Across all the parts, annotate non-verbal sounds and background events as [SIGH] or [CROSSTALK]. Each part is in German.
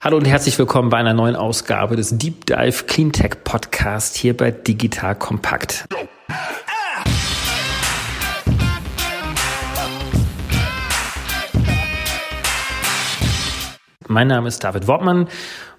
Hallo und herzlich willkommen bei einer neuen Ausgabe des Deep Dive Cleantech Podcast hier bei Digital Kompakt. Mein Name ist David Wortmann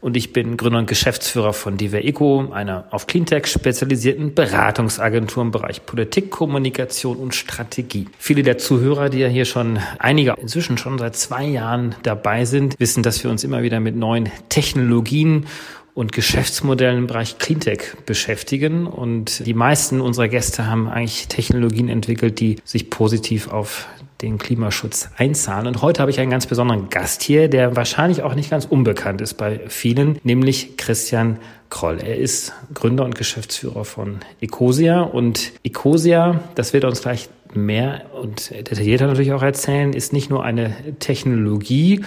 und ich bin Gründer und Geschäftsführer von Diver Eco, einer auf Cleantech spezialisierten Beratungsagentur im Bereich Politik, Kommunikation und Strategie. Viele der Zuhörer, die ja hier schon einige, inzwischen schon seit zwei Jahren dabei sind, wissen, dass wir uns immer wieder mit neuen Technologien und Geschäftsmodellen im Bereich Cleantech beschäftigen. Und die meisten unserer Gäste haben eigentlich Technologien entwickelt, die sich positiv auf den Klimaschutz einzahlen. Und heute habe ich einen ganz besonderen Gast hier, der wahrscheinlich auch nicht ganz unbekannt ist bei vielen, nämlich Christian Kroll. Er ist Gründer und Geschäftsführer von Ecosia und Ecosia, das wird er uns gleich mehr und detaillierter natürlich auch erzählen, ist nicht nur eine Technologie,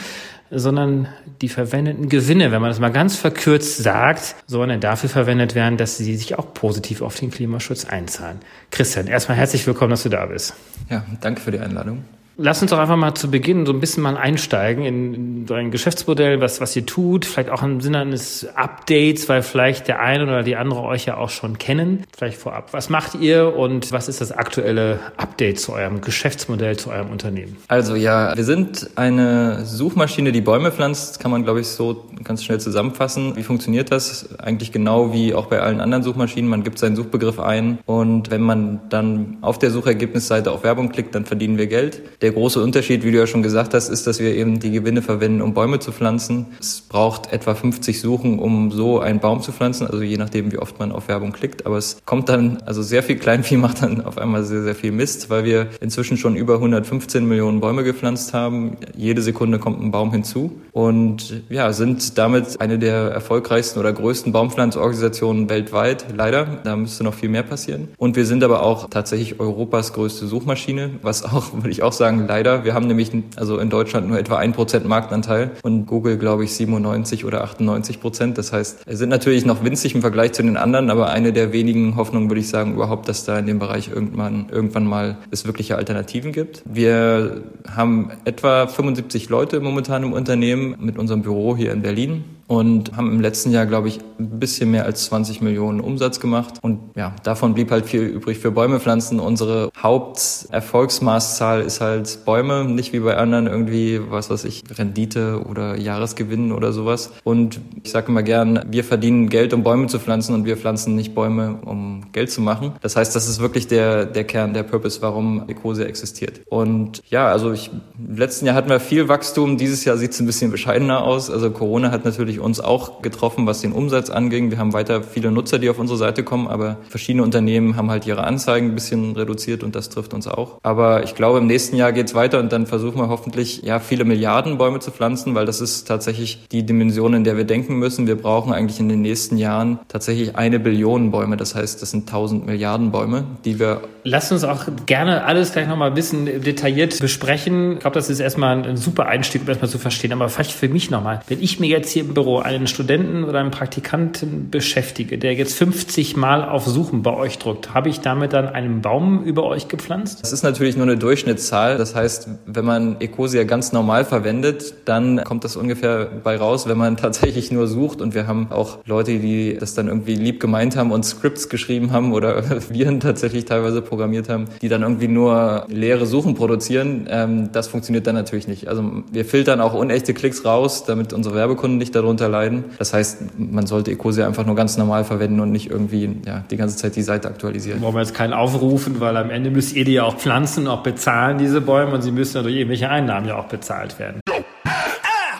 sondern die verwendeten Gewinne, wenn man das mal ganz verkürzt sagt, sollen dafür verwendet werden, dass sie sich auch positiv auf den Klimaschutz einzahlen. Christian, erstmal herzlich willkommen, dass du da bist. Ja, danke für die Einladung. Lass uns doch einfach mal zu Beginn so ein bisschen mal einsteigen in, so ein Geschäftsmodell, was, was ihr tut, vielleicht auch im Sinne eines Updates, weil vielleicht der eine oder die andere euch ja auch schon kennen. Vielleicht vorab. Was macht ihr und was ist das aktuelle Update zu eurem Geschäftsmodell, zu eurem Unternehmen? Also ja, wir sind eine Suchmaschine, die Bäume pflanzt, kann man glaube ich so ganz schnell zusammenfassen. Wie funktioniert das? Eigentlich genau wie auch bei allen anderen Suchmaschinen. Man gibt seinen Suchbegriff ein und wenn man dann auf der Suchergebnisseite auf Werbung klickt, dann verdienen wir Geld. Der große Unterschied, wie du ja schon gesagt hast, ist, dass wir eben die Gewinne verwenden, um Bäume zu pflanzen. Es braucht etwa 50 Suchen, um so einen Baum zu pflanzen, also je nachdem, wie oft man auf Werbung klickt. Aber es kommt dann, also sehr viel Kleinvieh [LAUGHS] macht dann auf einmal sehr, sehr viel Mist, weil wir inzwischen schon über 115 Millionen Bäume gepflanzt haben. Jede Sekunde kommt ein Baum hinzu und ja, sind damit eine der erfolgreichsten oder größten Baumpflanzorganisationen weltweit. Leider, da müsste noch viel mehr passieren. Und wir sind aber auch tatsächlich Europas größte Suchmaschine, was auch, [LAUGHS] würde ich auch sagen, sagen leider. Wir haben nämlich also in Deutschland nur etwa ein Prozent Marktanteil und Google, glaube ich, 97 oder 98 Prozent. Das heißt, sind natürlich noch winzig im Vergleich zu den anderen, aber eine der wenigen Hoffnungen würde ich sagen überhaupt, dass da in dem Bereich irgendwann, irgendwann mal es wirkliche Alternativen gibt. Wir haben etwa 75 Leute momentan im Unternehmen mit unserem Büro hier in Berlin und haben im letzten Jahr, glaube ich, ein bisschen mehr als 20 Millionen Umsatz gemacht. Und ja, davon blieb halt viel übrig für Bäume pflanzen. Unsere Haupterfolgsmaßzahl ist halt Bäume, nicht wie bei anderen irgendwie, was weiß ich, Rendite oder Jahresgewinn oder sowas. Und ich sage immer gern, wir verdienen Geld, um Bäume zu pflanzen und wir pflanzen nicht Bäume, um Geld zu machen. Das heißt, das ist wirklich der, der Kern, der Purpose, warum Ecosia existiert. Und ja, also ich, im letzten Jahr hatten wir viel Wachstum. Dieses Jahr sieht es ein bisschen bescheidener aus. Also Corona hat natürlich uns auch getroffen, was den Umsatz anging. Wir haben weiter viele Nutzer, die auf unsere Seite kommen, aber verschiedene Unternehmen haben halt ihre Anzeigen ein bisschen reduziert und das trifft uns auch. Aber ich glaube, im nächsten Jahr geht's weiter und dann versuchen wir hoffentlich, ja, viele Milliarden Bäume zu pflanzen, weil das ist tatsächlich die Dimension, in der wir denken müssen. Wir brauchen eigentlich in den nächsten Jahren tatsächlich eine Billion Bäume. Das heißt, das sind tausend Milliarden Bäume, die wir. Lass uns auch gerne alles gleich nochmal ein bisschen detailliert besprechen. Ich glaube, das ist erstmal ein super Einstieg, um erstmal zu verstehen. Aber vielleicht für mich nochmal, wenn ich mir jetzt hier im Büro einen Studenten oder einen Praktikanten beschäftige, der jetzt 50 Mal auf Suchen bei euch drückt, habe ich damit dann einen Baum über euch gepflanzt? Das ist natürlich nur eine Durchschnittszahl. Das heißt, wenn man Ecosia ganz normal verwendet, dann kommt das ungefähr bei raus, wenn man [LAUGHS] tatsächlich nur sucht. Und wir haben auch Leute, die das dann irgendwie lieb gemeint haben und Scripts geschrieben haben oder [LAUGHS] Viren tatsächlich teilweise programmiert haben, die dann irgendwie nur leere Suchen produzieren. Ähm, das funktioniert dann natürlich nicht. Also wir filtern auch unechte Klicks raus, damit unsere Werbekunden nicht darunter leiden. Das heißt, man sollte Ecosia einfach nur ganz normal verwenden und nicht irgendwie ja, die ganze Zeit die Seite aktualisieren. Wollen wir jetzt keinen aufrufen, weil am Ende müsst ihr die ja auch pflanzen, auch bezahlen, diese Bäume, und sie müssen ja durch irgendwelche Einnahmen ja auch bezahlt werden.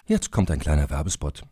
Jetzt kommt ein kleiner Werbespot.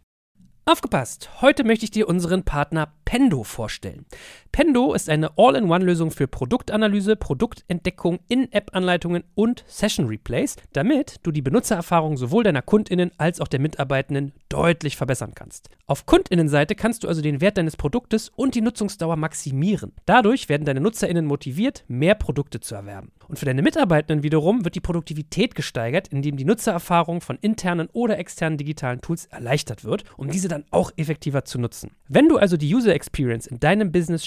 Aufgepasst! Heute möchte ich dir unseren Partner Pendo vorstellen. Pendo ist eine All-in-One-Lösung für Produktanalyse, Produktentdeckung, In-App-Anleitungen und Session-Replays, damit du die Benutzererfahrung sowohl deiner KundInnen als auch der Mitarbeitenden deutlich verbessern kannst. Auf KundInnenseite kannst du also den Wert deines Produktes und die Nutzungsdauer maximieren. Dadurch werden deine NutzerInnen motiviert, mehr Produkte zu erwerben. Und für deine Mitarbeitenden wiederum wird die Produktivität gesteigert, indem die Nutzererfahrung von internen oder externen digitalen Tools erleichtert wird, um diese dann auch effektiver zu nutzen. Wenn du also die User Experience in deinem Business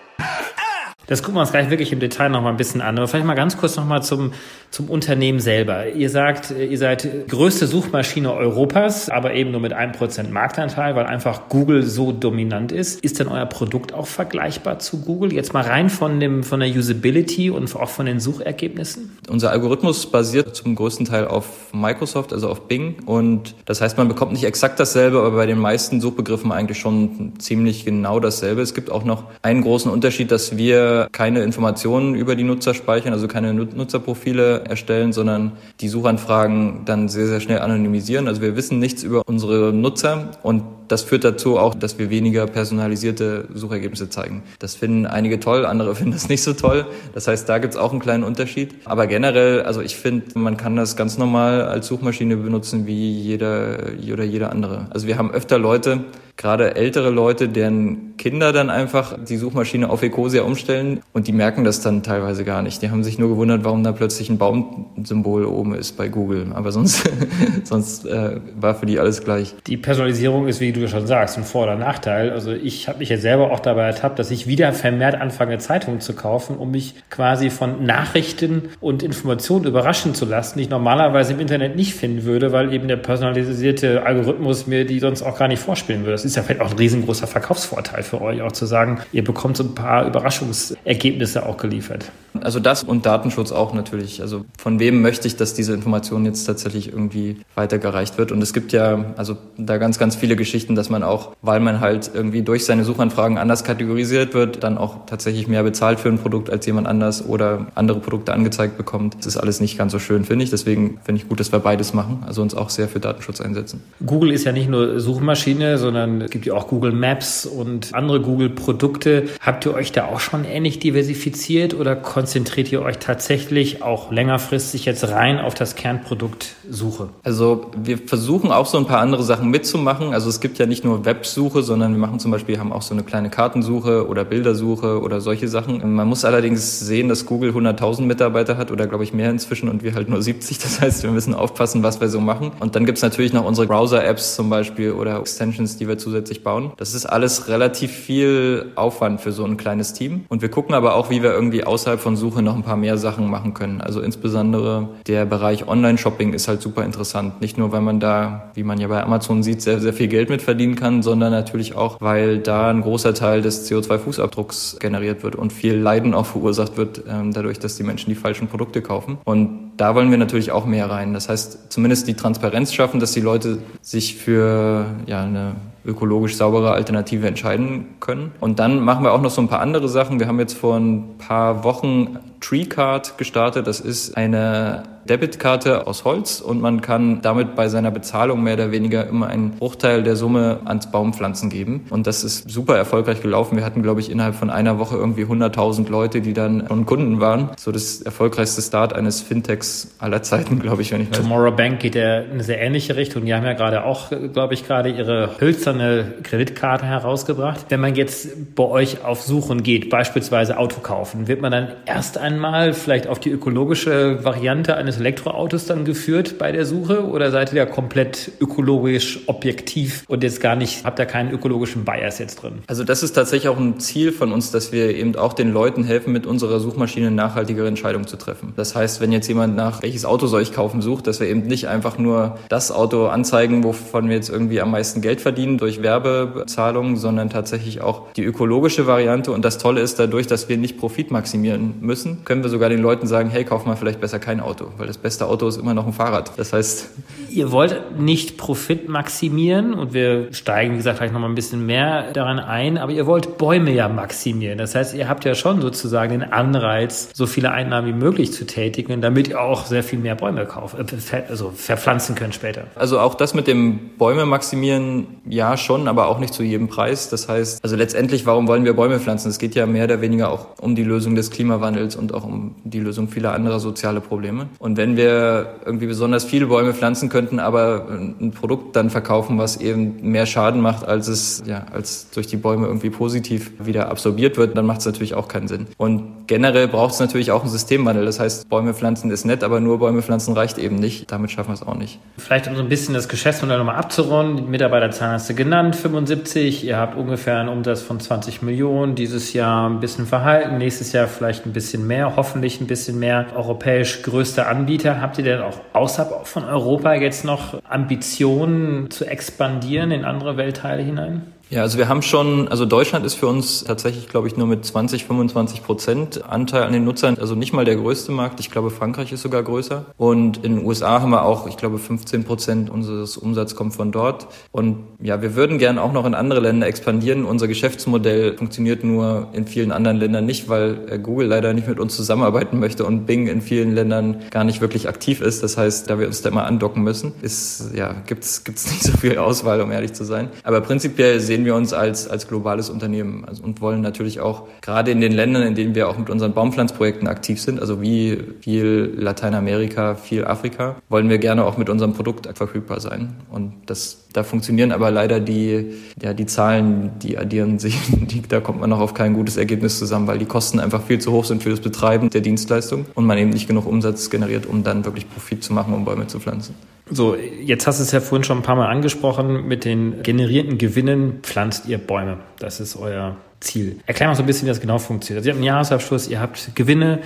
Das gucken wir uns gleich wirklich im Detail noch mal ein bisschen an. Aber vielleicht mal ganz kurz noch mal zum, zum Unternehmen selber. Ihr sagt, ihr seid größte Suchmaschine Europas, aber eben nur mit einem Prozent Marktanteil, weil einfach Google so dominant ist. Ist denn euer Produkt auch vergleichbar zu Google? Jetzt mal rein von dem, von der Usability und auch von den Suchergebnissen? Unser Algorithmus basiert zum größten Teil auf Microsoft, also auf Bing. Und das heißt, man bekommt nicht exakt dasselbe, aber bei den meisten Suchbegriffen eigentlich schon ziemlich genau dasselbe. Es gibt auch noch einen großen Unterschied, dass wir keine Informationen über die Nutzer speichern, also keine Nutzerprofile erstellen, sondern die Suchanfragen dann sehr, sehr schnell anonymisieren. Also wir wissen nichts über unsere Nutzer und das führt dazu auch, dass wir weniger personalisierte Suchergebnisse zeigen. Das finden einige toll, andere [LAUGHS] finden das nicht so toll. Das heißt, da gibt es auch einen kleinen Unterschied. Aber generell, also ich finde, man kann das ganz normal als Suchmaschine benutzen wie jeder oder jeder andere. Also wir haben öfter Leute, gerade ältere Leute, deren Kinder dann einfach die Suchmaschine auf Ecosia umstellen und die merken das dann teilweise gar nicht. Die haben sich nur gewundert, warum da plötzlich ein Baumsymbol oben ist bei Google. Aber sonst, [LAUGHS] sonst äh, war für die alles gleich. Die Personalisierung ist, wie du schon sagst, ein Vor- oder Nachteil. Also ich habe mich jetzt selber auch dabei ertappt, dass ich wieder vermehrt anfange, Zeitungen zu kaufen, um mich quasi von Nachrichten und Informationen überraschen zu lassen, die ich normalerweise im Internet nicht finden würde, weil eben der personalisierte Algorithmus mir die sonst auch gar nicht vorspielen würde. Das ist ja vielleicht auch ein riesengroßer Verkaufsvorteil für euch, auch zu sagen, ihr bekommt so ein paar Überraschungsergebnisse auch geliefert. Also das und Datenschutz auch natürlich. Also von wem möchte ich, dass diese Information jetzt tatsächlich irgendwie weitergereicht wird? Und es gibt ja also da ganz, ganz viele Geschichten, dass man auch, weil man halt irgendwie durch seine Suchanfragen anders kategorisiert wird, dann auch tatsächlich mehr bezahlt für ein Produkt als jemand anders oder andere Produkte angezeigt bekommt. Das ist alles nicht ganz so schön, finde ich. Deswegen finde ich gut, dass wir beides machen, also uns auch sehr für Datenschutz einsetzen. Google ist ja nicht nur Suchmaschine, sondern es gibt ja auch Google Maps und andere Google-Produkte. Habt ihr euch da auch schon ähnlich diversifiziert oder konzentriert ihr euch tatsächlich auch längerfristig jetzt rein auf das Kernprodukt Suche? Also wir versuchen auch so ein paar andere Sachen mitzumachen. Also es gibt ja nicht nur Websuche, sondern wir machen zum Beispiel, haben auch so eine kleine Kartensuche oder Bildersuche oder solche Sachen. Man muss allerdings sehen, dass Google 100.000 Mitarbeiter hat oder glaube ich mehr inzwischen und wir halt nur 70. Das heißt, wir müssen aufpassen, was wir so machen. Und dann gibt's natürlich noch unsere Browser-Apps zum Beispiel oder Extensions, die wir zusätzlich bauen. Das ist alles relativ viel Aufwand für so ein kleines Team. Und wir gucken aber auch, wie wir irgendwie außerhalb von Suche noch ein paar mehr Sachen machen können. Also insbesondere der Bereich Online-Shopping ist halt super interessant. Nicht nur, weil man da, wie man ja bei Amazon sieht, sehr, sehr viel Geld mit verdienen kann, sondern natürlich auch, weil da ein großer Teil des CO2-Fußabdrucks generiert wird und viel Leiden auch verursacht wird, ähm, dadurch, dass die Menschen die falschen Produkte kaufen. Und da wollen wir natürlich auch mehr rein. Das heißt, zumindest die Transparenz schaffen, dass die Leute sich für ja, eine ökologisch saubere Alternative entscheiden können. Und dann machen wir auch noch so ein paar andere Sachen. Wir haben jetzt vor ein paar Wochen TreeCard gestartet. Das ist eine Debitkarte aus Holz und man kann damit bei seiner Bezahlung mehr oder weniger immer einen Bruchteil der Summe ans Baumpflanzen geben. Und das ist super erfolgreich gelaufen. Wir hatten, glaube ich, innerhalb von einer Woche irgendwie 100.000 Leute, die dann schon Kunden waren. So das erfolgreichste Start eines Fintechs aller Zeiten, glaube ich, wenn ich weiß. Tomorrow Bank geht ja in eine sehr ähnliche Richtung. Die haben ja gerade auch, glaube ich, gerade ihre hölzerne Kreditkarte herausgebracht. Wenn man jetzt bei euch auf Suchen geht, beispielsweise Auto kaufen, wird man dann erst einmal vielleicht auf die ökologische Variante eines Elektroautos dann geführt bei der Suche oder seid ihr da komplett ökologisch objektiv und jetzt gar nicht, habt ihr keinen ökologischen Bias jetzt drin? Also das ist tatsächlich auch ein Ziel von uns, dass wir eben auch den Leuten helfen, mit unserer Suchmaschine nachhaltigere Entscheidungen zu treffen. Das heißt, wenn jetzt jemand nach welches Auto soll ich kaufen sucht, dass wir eben nicht einfach nur das Auto anzeigen, wovon wir jetzt irgendwie am meisten Geld verdienen durch Werbezahlungen, sondern tatsächlich auch die ökologische Variante. Und das Tolle ist dadurch, dass wir nicht Profit maximieren müssen, können wir sogar den Leuten sagen, hey, kauf mal vielleicht besser kein Auto weil das beste Auto ist immer noch ein Fahrrad. Das heißt. Ihr wollt nicht Profit maximieren und wir steigen, wie gesagt, vielleicht nochmal ein bisschen mehr daran ein, aber ihr wollt Bäume ja maximieren. Das heißt, ihr habt ja schon sozusagen den Anreiz, so viele Einnahmen wie möglich zu tätigen, damit ihr auch sehr viel mehr Bäume kaufen, äh, also verpflanzen könnt später. Also auch das mit dem Bäume maximieren, ja schon, aber auch nicht zu jedem Preis. Das heißt, also letztendlich, warum wollen wir Bäume pflanzen? Es geht ja mehr oder weniger auch um die Lösung des Klimawandels und auch um die Lösung vieler anderer sozialer Probleme. Und wenn wir irgendwie besonders viele Bäume pflanzen könnten, aber ein Produkt dann verkaufen, was eben mehr Schaden macht, als es ja als durch die Bäume irgendwie positiv wieder absorbiert wird, dann macht es natürlich auch keinen Sinn. Und generell braucht es natürlich auch einen Systemwandel. Das heißt, Bäume pflanzen ist nett, aber nur Bäume pflanzen reicht eben nicht. Damit schaffen wir es auch nicht. Vielleicht um so ein bisschen das Geschäftsmodell nochmal abzurunden. Die Mitarbeiterzahlen hast du genannt, 75. Ihr habt ungefähr einen Umsatz von 20 Millionen. Dieses Jahr ein bisschen verhalten, nächstes Jahr vielleicht ein bisschen mehr, hoffentlich ein bisschen mehr. Europäisch größter Anbieter. Habt ihr denn auch außerhalb von Europa jetzt noch Ambitionen zu expandieren in andere Weltteile hinein? Ja, also wir haben schon, also Deutschland ist für uns tatsächlich, glaube ich, nur mit 20, 25 Prozent Anteil an den Nutzern, also nicht mal der größte Markt. Ich glaube, Frankreich ist sogar größer. Und in den USA haben wir auch, ich glaube, 15 Prozent unseres Umsatzes kommt von dort. Und ja, wir würden gern auch noch in andere Länder expandieren. Unser Geschäftsmodell funktioniert nur in vielen anderen Ländern nicht, weil äh, Google leider nicht mit uns zusammenarbeiten möchte und Bing in vielen Ländern gar nicht wirklich aktiv ist. Das heißt, da wir uns da immer andocken müssen, ist, ja, gibt's, gibt's [LAUGHS] nicht so viel Auswahl, um ehrlich zu sein. Aber prinzipiell sehen sehen wir uns als, als globales Unternehmen also, und wollen natürlich auch gerade in den Ländern, in denen wir auch mit unseren Baumpflanzprojekten aktiv sind, also wie viel Lateinamerika, viel Afrika, wollen wir gerne auch mit unserem Produkt verfügbar sein. Und das, da funktionieren aber leider die, ja, die Zahlen, die addieren sich, [LAUGHS] die, da kommt man noch auf kein gutes Ergebnis zusammen, weil die Kosten einfach viel zu hoch sind für das Betreiben der Dienstleistung und man eben nicht genug Umsatz generiert, um dann wirklich Profit zu machen, um Bäume zu pflanzen. So, jetzt hast du es ja vorhin schon ein paar Mal angesprochen. Mit den generierten Gewinnen pflanzt ihr Bäume. Das ist euer Ziel. Erklär mal so ein bisschen, wie das genau funktioniert. Also ihr habt einen Jahresabschluss, ihr habt Gewinne.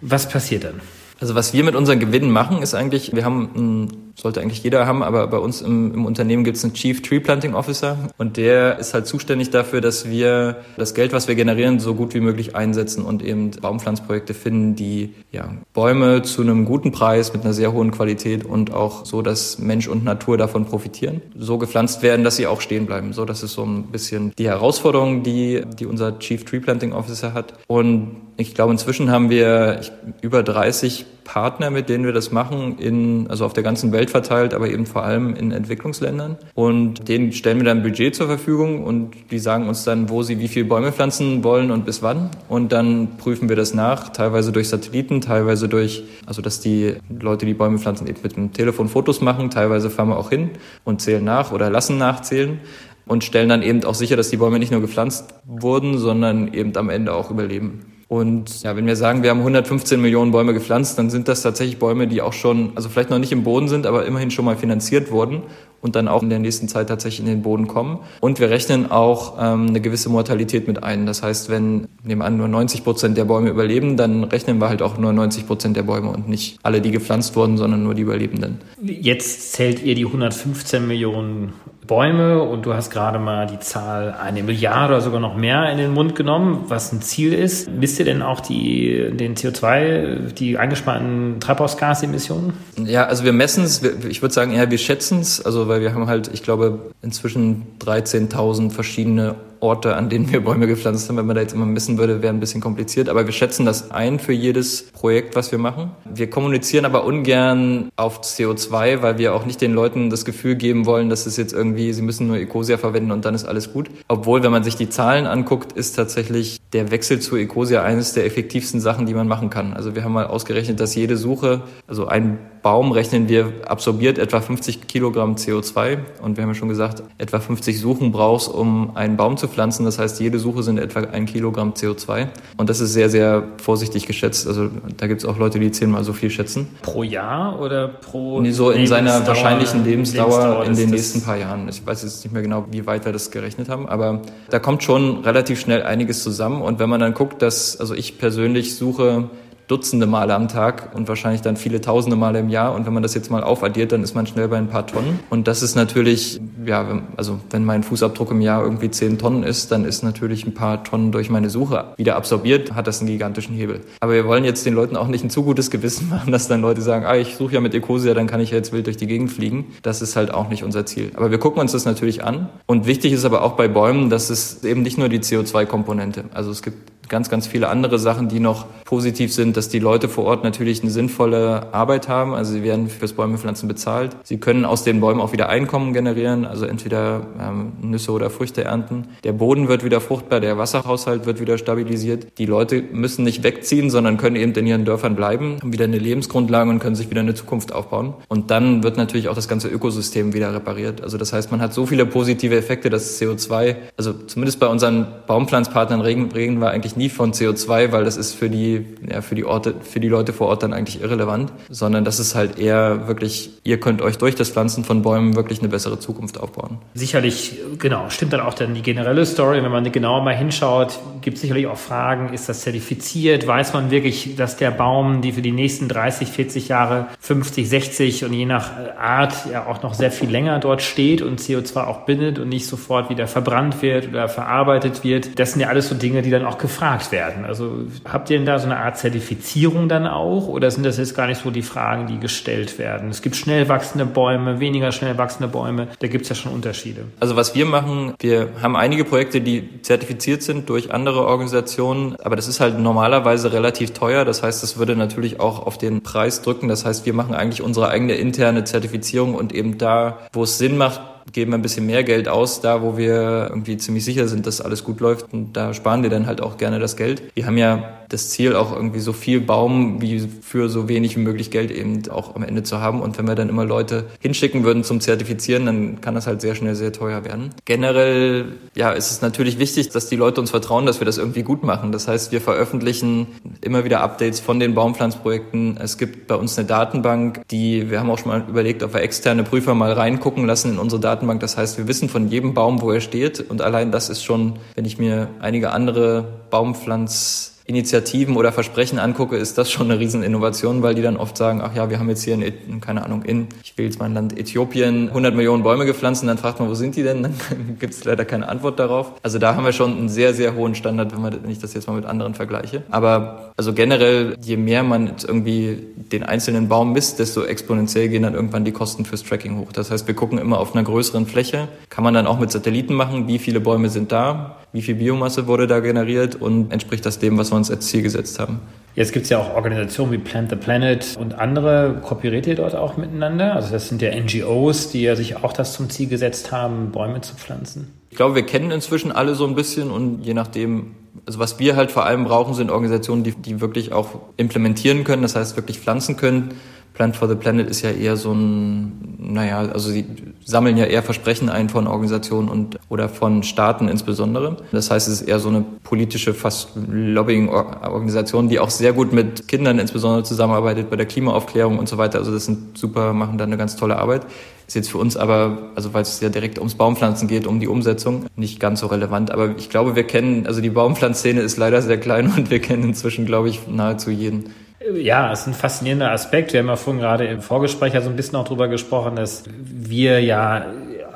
Was passiert dann? Also was wir mit unseren Gewinnen machen, ist eigentlich, wir haben ein sollte eigentlich jeder haben, aber bei uns im, im Unternehmen gibt es einen Chief Tree Planting Officer und der ist halt zuständig dafür, dass wir das Geld, was wir generieren, so gut wie möglich einsetzen und eben Baumpflanzprojekte finden, die ja, Bäume zu einem guten Preis mit einer sehr hohen Qualität und auch so, dass Mensch und Natur davon profitieren, so gepflanzt werden, dass sie auch stehen bleiben. So, das ist so ein bisschen die Herausforderung, die, die unser Chief Tree Planting Officer hat. Und ich glaube, inzwischen haben wir über 30 Partner, mit denen wir das machen, in, also auf der ganzen Welt verteilt, aber eben vor allem in Entwicklungsländern. Und denen stellen wir dann Budget zur Verfügung und die sagen uns dann, wo sie wie viele Bäume pflanzen wollen und bis wann. Und dann prüfen wir das nach, teilweise durch Satelliten, teilweise durch, also dass die Leute, die Bäume pflanzen, eben mit dem Telefon Fotos machen. Teilweise fahren wir auch hin und zählen nach oder lassen nachzählen und stellen dann eben auch sicher, dass die Bäume nicht nur gepflanzt wurden, sondern eben am Ende auch überleben. Und ja, wenn wir sagen, wir haben 115 Millionen Bäume gepflanzt, dann sind das tatsächlich Bäume, die auch schon, also vielleicht noch nicht im Boden sind, aber immerhin schon mal finanziert wurden und dann auch in der nächsten Zeit tatsächlich in den Boden kommen. Und wir rechnen auch ähm, eine gewisse Mortalität mit ein. Das heißt, wenn, nehmen an, nur 90 Prozent der Bäume überleben, dann rechnen wir halt auch nur 90 Prozent der Bäume und nicht alle, die gepflanzt wurden, sondern nur die Überlebenden. Jetzt zählt ihr die 115 Millionen Bäume und du hast gerade mal die Zahl eine Milliarde oder sogar noch mehr in den Mund genommen, was ein Ziel ist. Wisst ihr denn auch die, den CO2, die eingesparten Treibhausgasemissionen? Ja, also wir messen es, ich würde sagen eher wir schätzen es, also weil wir haben halt, ich glaube, inzwischen 13.000 verschiedene Orte, an denen wir Bäume gepflanzt haben. Wenn man da jetzt immer messen würde, wäre ein bisschen kompliziert. Aber wir schätzen das ein für jedes Projekt, was wir machen. Wir kommunizieren aber ungern auf CO2, weil wir auch nicht den Leuten das Gefühl geben wollen, dass es jetzt irgendwie, sie müssen nur Ecosia verwenden und dann ist alles gut. Obwohl, wenn man sich die Zahlen anguckt, ist tatsächlich der Wechsel zu Ecosia eines der effektivsten Sachen, die man machen kann. Also wir haben mal ausgerechnet, dass jede Suche, also ein Baum rechnen wir absorbiert etwa 50 Kilogramm CO2 und wir haben ja schon gesagt, etwa 50 Suchen brauchst, um einen Baum zu pflanzen. Das heißt, jede Suche sind etwa ein Kilogramm CO2 und das ist sehr, sehr vorsichtig geschätzt. Also da gibt es auch Leute, die zehnmal so viel schätzen. Pro Jahr oder pro nee, So in seiner wahrscheinlichen Lebensdauer, Lebensdauer in den nächsten paar Jahren. Ich weiß jetzt nicht mehr genau, wie weit wir das gerechnet haben, aber da kommt schon relativ schnell einiges zusammen und wenn man dann guckt, dass, also ich persönlich suche Dutzende Male am Tag und wahrscheinlich dann viele Tausende Male im Jahr. Und wenn man das jetzt mal aufaddiert, dann ist man schnell bei ein paar Tonnen. Und das ist natürlich, ja, also wenn mein Fußabdruck im Jahr irgendwie zehn Tonnen ist, dann ist natürlich ein paar Tonnen durch meine Suche wieder absorbiert, hat das einen gigantischen Hebel. Aber wir wollen jetzt den Leuten auch nicht ein zu gutes Gewissen [LAUGHS] machen, dass dann Leute sagen, ah, ich suche ja mit Ecosia, dann kann ich ja jetzt wild durch die Gegend fliegen. Das ist halt auch nicht unser Ziel. Aber wir gucken uns das natürlich an. Und wichtig ist aber auch bei Bäumen, dass es eben nicht nur die CO2-Komponente. Also es gibt ganz, ganz viele andere Sachen, die noch positiv sind, dass die Leute vor Ort natürlich eine sinnvolle Arbeit haben. Also sie werden fürs Bäumepflanzen bezahlt. Sie können aus den Bäumen auch wieder Einkommen generieren, also entweder ähm, Nüsse oder Früchte ernten. Der Boden wird wieder fruchtbar, der Wasserhaushalt wird wieder stabilisiert. Die Leute müssen nicht wegziehen, sondern können eben in ihren Dörfern bleiben, haben wieder eine Lebensgrundlage und können sich wieder eine Zukunft aufbauen. Und dann wird natürlich auch das ganze Ökosystem wieder repariert. Also das heißt, man hat so viele positive Effekte, dass CO2, also zumindest bei unseren Baumpflanzpartnern reden, reden wir eigentlich nie von CO2, weil das ist für die, ja, für die Orte, für die Leute vor Ort dann eigentlich irrelevant, sondern das ist halt eher wirklich, ihr könnt euch durch das Pflanzen von Bäumen wirklich eine bessere Zukunft aufbauen. Sicherlich, genau, stimmt dann auch dann die generelle Story. Wenn man genauer mal hinschaut, gibt es sicherlich auch Fragen, ist das zertifiziert? Weiß man wirklich, dass der Baum, die für die nächsten 30, 40 Jahre, 50, 60 und je nach Art ja auch noch sehr viel länger dort steht und CO2 auch bindet und nicht sofort wieder verbrannt wird oder verarbeitet wird? Das sind ja alles so Dinge, die dann auch gefragt gefragt werden. Also habt ihr denn da so eine Art Zertifizierung dann auch oder sind das jetzt gar nicht so die Fragen, die gestellt werden? Es gibt schnell wachsende Bäume, weniger schnell wachsende Bäume. Da gibt es ja schon Unterschiede. Also was wir machen, wir haben einige Projekte, die zertifiziert sind durch andere Organisationen, aber das ist halt normalerweise relativ teuer. Das heißt, das würde natürlich auch auf den Preis drücken. Das heißt, wir machen eigentlich unsere eigene interne Zertifizierung und eben da, wo es Sinn macht, geben ein bisschen mehr Geld aus, da wo wir irgendwie ziemlich sicher sind, dass alles gut läuft. Und da sparen wir dann halt auch gerne das Geld. Wir haben ja das Ziel, auch irgendwie so viel Baum wie für so wenig wie möglich Geld eben auch am Ende zu haben. Und wenn wir dann immer Leute hinschicken würden zum Zertifizieren, dann kann das halt sehr schnell sehr teuer werden. Generell, ja, ist es natürlich wichtig, dass die Leute uns vertrauen, dass wir das irgendwie gut machen. Das heißt, wir veröffentlichen immer wieder Updates von den Baumpflanzprojekten. Es gibt bei uns eine Datenbank, die, wir haben auch schon mal überlegt, ob wir externe Prüfer mal reingucken lassen in unsere Datenbank. Das heißt, wir wissen von jedem Baum, wo er steht. Und allein das ist schon, wenn ich mir einige andere Baumpflanz Initiativen oder Versprechen angucke, ist das schon eine Rieseninnovation, weil die dann oft sagen, ach ja, wir haben jetzt hier in, keine Ahnung, in, ich will jetzt mein Land Äthiopien 100 Millionen Bäume gepflanzt und dann fragt man, wo sind die denn? [LAUGHS] Dann gibt es leider keine Antwort darauf. Also da haben wir schon einen sehr, sehr hohen Standard, wenn, man, wenn ich das jetzt mal mit anderen vergleiche. Aber also generell, je mehr man irgendwie den einzelnen Baum misst, desto exponentiell gehen dann irgendwann die Kosten fürs Tracking hoch. Das heißt, wir gucken immer auf einer größeren Fläche. Kann man dann auch mit Satelliten machen, wie viele Bäume sind da, wie viel Biomasse wurde da generiert und entspricht das dem, was wir uns als Ziel gesetzt haben. Jetzt gibt es ja auch Organisationen wie Plant the Planet und andere. Kooperiert ihr dort auch miteinander? Also das sind ja NGOs, die ja sich auch das zum Ziel gesetzt haben, Bäume zu pflanzen. Ich glaube, wir kennen inzwischen alle so ein bisschen und je nachdem, also was wir halt vor allem brauchen, sind Organisationen, die, die wirklich auch implementieren können, das heißt wirklich pflanzen können Plant for the Planet ist ja eher so ein, naja, also sie sammeln ja eher Versprechen ein von Organisationen und oder von Staaten insbesondere. Das heißt, es ist eher so eine politische, fast Lobbying-Organisation, die auch sehr gut mit Kindern insbesondere zusammenarbeitet bei der Klimaaufklärung und so weiter. Also das sind super, machen da eine ganz tolle Arbeit. Ist jetzt für uns aber, also weil es ja direkt ums Baumpflanzen geht, um die Umsetzung, nicht ganz so relevant. Aber ich glaube, wir kennen, also die Baumpflanzszene ist leider sehr klein [LAUGHS] und wir kennen inzwischen, glaube ich, nahezu jeden. Ja, ist ein faszinierender Aspekt. Wir haben ja vorhin gerade im Vorgespräch ja so ein bisschen auch drüber gesprochen, dass wir ja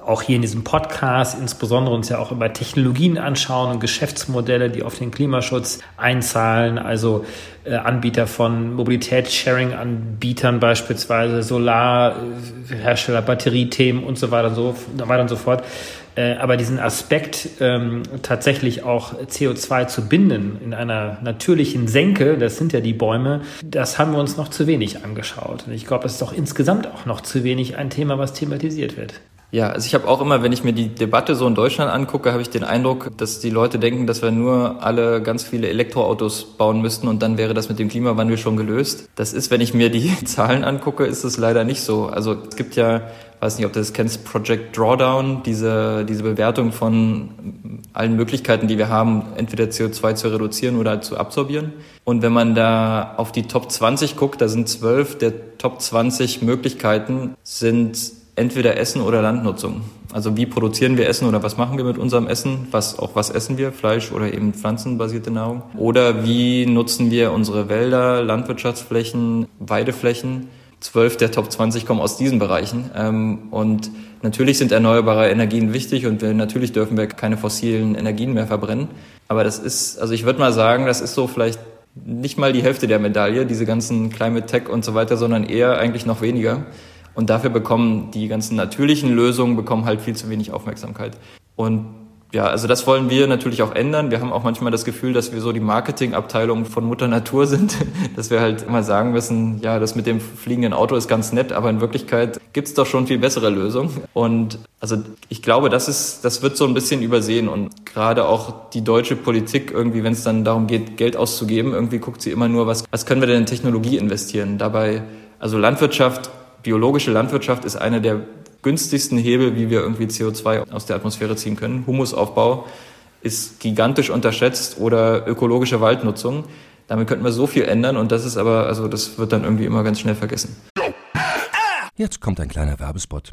auch hier in diesem Podcast insbesondere uns ja auch über Technologien anschauen und Geschäftsmodelle, die auf den Klimaschutz einzahlen, also äh, Anbieter von Mobilitätssharing-Anbietern beispielsweise, Solarhersteller, Batteriethemen und so weiter und so, weiter und so fort. Äh, aber diesen Aspekt, ähm, tatsächlich auch CO2 zu binden in einer natürlichen Senke, das sind ja die Bäume, das haben wir uns noch zu wenig angeschaut. Und ich glaube, das ist doch insgesamt auch noch zu wenig ein Thema, was thematisiert wird. Ja, also ich habe auch immer, wenn ich mir die Debatte so in Deutschland angucke, habe ich den Eindruck, dass die Leute denken, dass wir nur alle ganz viele Elektroautos bauen müssten und dann wäre das mit dem Klimawandel schon gelöst. Das ist, wenn ich mir die [LAUGHS] Zahlen angucke, ist es leider nicht so. Also es gibt ja weiß nicht, ob du das kennst, Project Drawdown, diese, diese Bewertung von allen Möglichkeiten, die wir haben, entweder CO2 zu reduzieren oder zu absorbieren. Und wenn man da auf die Top 20 guckt, da sind zwölf der Top 20 Möglichkeiten sind entweder Essen oder Landnutzung. Also wie produzieren wir Essen oder was machen wir mit unserem Essen? Was, auch was essen wir? Fleisch oder eben pflanzenbasierte Nahrung? Oder wie nutzen wir unsere Wälder, Landwirtschaftsflächen, Weideflächen? Zwölf der Top 20 kommen aus diesen Bereichen. Ähm, und natürlich sind erneuerbare Energien wichtig und natürlich dürfen wir keine fossilen Energien mehr verbrennen. Aber das ist, also ich würde mal sagen, das ist so vielleicht nicht mal die Hälfte der Medaille, diese ganzen Climate Tech und so weiter, sondern eher eigentlich noch weniger. Und dafür bekommen die ganzen natürlichen Lösungen bekommen halt viel zu wenig Aufmerksamkeit. Und ja, also das wollen wir natürlich auch ändern. Wir haben auch manchmal das Gefühl, dass wir so die Marketingabteilung von Mutter Natur sind, [LAUGHS] dass wir halt immer sagen müssen, ja, das mit dem fliegenden Auto ist ganz nett, aber in Wirklichkeit gibt's doch schon viel bessere Lösungen. Und also ich glaube, das ist, das wird so ein bisschen übersehen und gerade auch die deutsche Politik irgendwie, wenn es dann darum geht, Geld auszugeben, irgendwie guckt sie immer nur, was, was können wir denn in Technologie investieren? Dabei, also Landwirtschaft, biologische Landwirtschaft ist eine der günstigsten Hebel, wie wir irgendwie CO2 aus der Atmosphäre ziehen können. Humusaufbau ist gigantisch unterschätzt oder ökologische Waldnutzung. Damit könnten wir so viel ändern und das ist aber, also das wird dann irgendwie immer ganz schnell vergessen. Jetzt kommt ein kleiner Werbespot.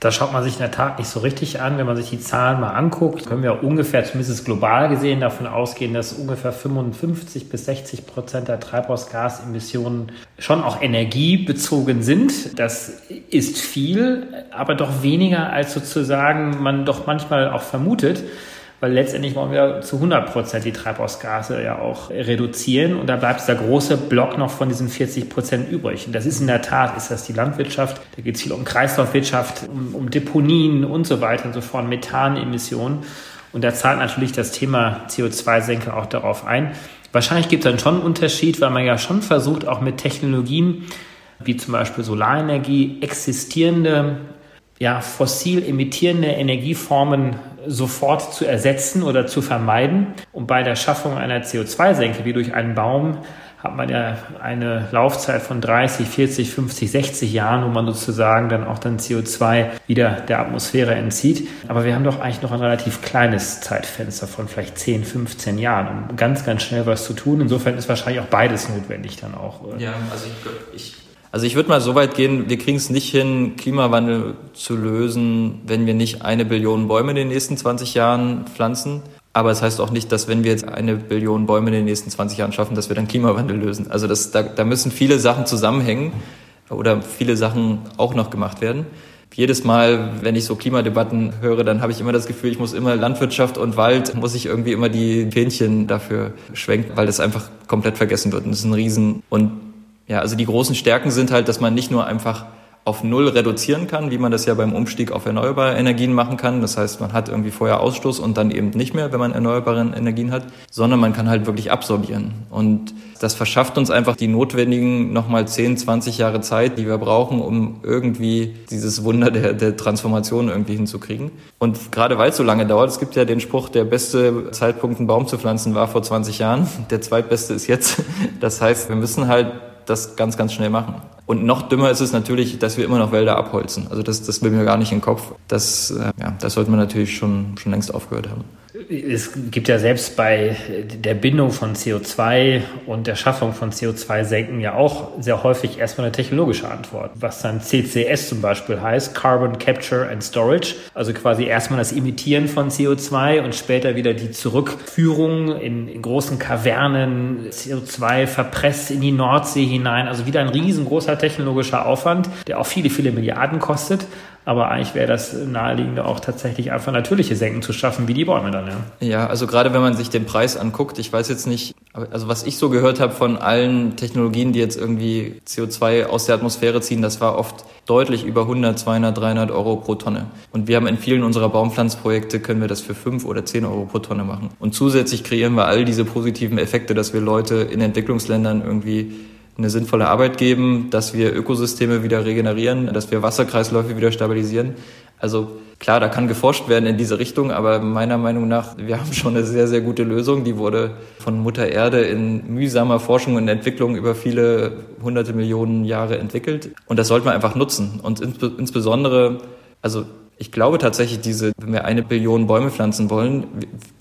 Das schaut man sich in der Tat nicht so richtig an. Wenn man sich die Zahlen mal anguckt, können wir ungefähr, zumindest global gesehen, davon ausgehen, dass ungefähr 55 bis 60 Prozent der Treibhausgasemissionen schon auch energiebezogen sind. Das ist viel, aber doch weniger als sozusagen man doch manchmal auch vermutet weil letztendlich wollen wir zu 100 Prozent die Treibhausgase ja auch reduzieren und da bleibt dieser große Block noch von diesen 40 Prozent übrig. Und das ist in der Tat, ist das die Landwirtschaft, da geht es viel um Kreislaufwirtschaft, um, um Deponien und so weiter und so fort, Methanemissionen. Und da zahlt natürlich das Thema CO2-Senke auch darauf ein. Wahrscheinlich gibt es dann schon einen Unterschied, weil man ja schon versucht, auch mit Technologien wie zum Beispiel Solarenergie existierende ja, fossil emittierende Energieformen sofort zu ersetzen oder zu vermeiden. Und bei der Schaffung einer CO2-Senke wie durch einen Baum hat man ja eine Laufzeit von 30, 40, 50, 60 Jahren, wo man sozusagen dann auch dann CO2 wieder der Atmosphäre entzieht. Aber wir haben doch eigentlich noch ein relativ kleines Zeitfenster von vielleicht 10, 15 Jahren, um ganz, ganz schnell was zu tun. Insofern ist wahrscheinlich auch beides notwendig dann auch. Ja, also ich, ich also ich würde mal so weit gehen, wir kriegen es nicht hin, Klimawandel zu lösen, wenn wir nicht eine Billion Bäume in den nächsten 20 Jahren pflanzen. Aber es das heißt auch nicht, dass wenn wir jetzt eine Billion Bäume in den nächsten 20 Jahren schaffen, dass wir dann Klimawandel lösen. Also das, da, da müssen viele Sachen zusammenhängen oder viele Sachen auch noch gemacht werden. Jedes Mal, wenn ich so Klimadebatten höre, dann habe ich immer das Gefühl, ich muss immer Landwirtschaft und Wald, muss ich irgendwie immer die Fähnchen dafür schwenken, weil das einfach komplett vergessen wird. Und das ist ein Riesen. Und ja, also die großen Stärken sind halt, dass man nicht nur einfach auf Null reduzieren kann, wie man das ja beim Umstieg auf erneuerbare Energien machen kann. Das heißt, man hat irgendwie vorher Ausstoß und dann eben nicht mehr, wenn man erneuerbare Energien hat, sondern man kann halt wirklich absorbieren. Und das verschafft uns einfach die notwendigen nochmal 10, 20 Jahre Zeit, die wir brauchen, um irgendwie dieses Wunder der, der Transformation irgendwie hinzukriegen. Und gerade weil es so lange dauert, es gibt ja den Spruch, der beste Zeitpunkt, einen Baum zu pflanzen, war vor 20 Jahren. Der zweitbeste ist jetzt. Das heißt, wir müssen halt das ganz, ganz schnell machen. Und noch dümmer ist es natürlich, dass wir immer noch Wälder abholzen. Also das, das will mir gar nicht in den Kopf. Das, äh, ja, das sollte man natürlich schon, schon längst aufgehört haben es gibt ja selbst bei der Bindung von CO2 und der Schaffung von CO2-Senken ja auch sehr häufig erstmal eine technologische Antwort, was dann CCS zum Beispiel heißt, Carbon Capture and Storage, also quasi erstmal das Emittieren von CO2 und später wieder die Zurückführung in, in großen Kavernen, CO2 verpresst in die Nordsee hinein, also wieder ein riesengroßer technologischer Aufwand, der auch viele, viele Milliarden kostet, Aber eigentlich wäre das naheliegende auch tatsächlich einfach natürliche Senken zu schaffen, wie die Bäume dann, ja. Ja, also gerade wenn man sich den Preis anguckt, ich weiß jetzt nicht, also was ich so gehört habe von allen Technologien, die jetzt irgendwie CO2 aus der Atmosphäre ziehen, das war oft deutlich über 100, 200, 300 Euro pro Tonne. Und wir haben in vielen unserer Baumpflanzprojekte können wir das für 5 oder 10 Euro pro Tonne machen. Und zusätzlich kreieren wir all diese positiven Effekte, dass wir Leute in Entwicklungsländern irgendwie eine sinnvolle Arbeit geben, dass wir Ökosysteme wieder regenerieren, dass wir Wasserkreisläufe wieder stabilisieren. Also klar, da kann geforscht werden in diese Richtung, aber meiner Meinung nach, wir haben schon eine sehr, sehr gute Lösung. Die wurde von Mutter Erde in mühsamer Forschung und Entwicklung über viele hunderte Millionen Jahre entwickelt. Und das sollte man einfach nutzen. Und insbesondere, also ich glaube tatsächlich, diese, wenn wir eine Billion Bäume pflanzen wollen,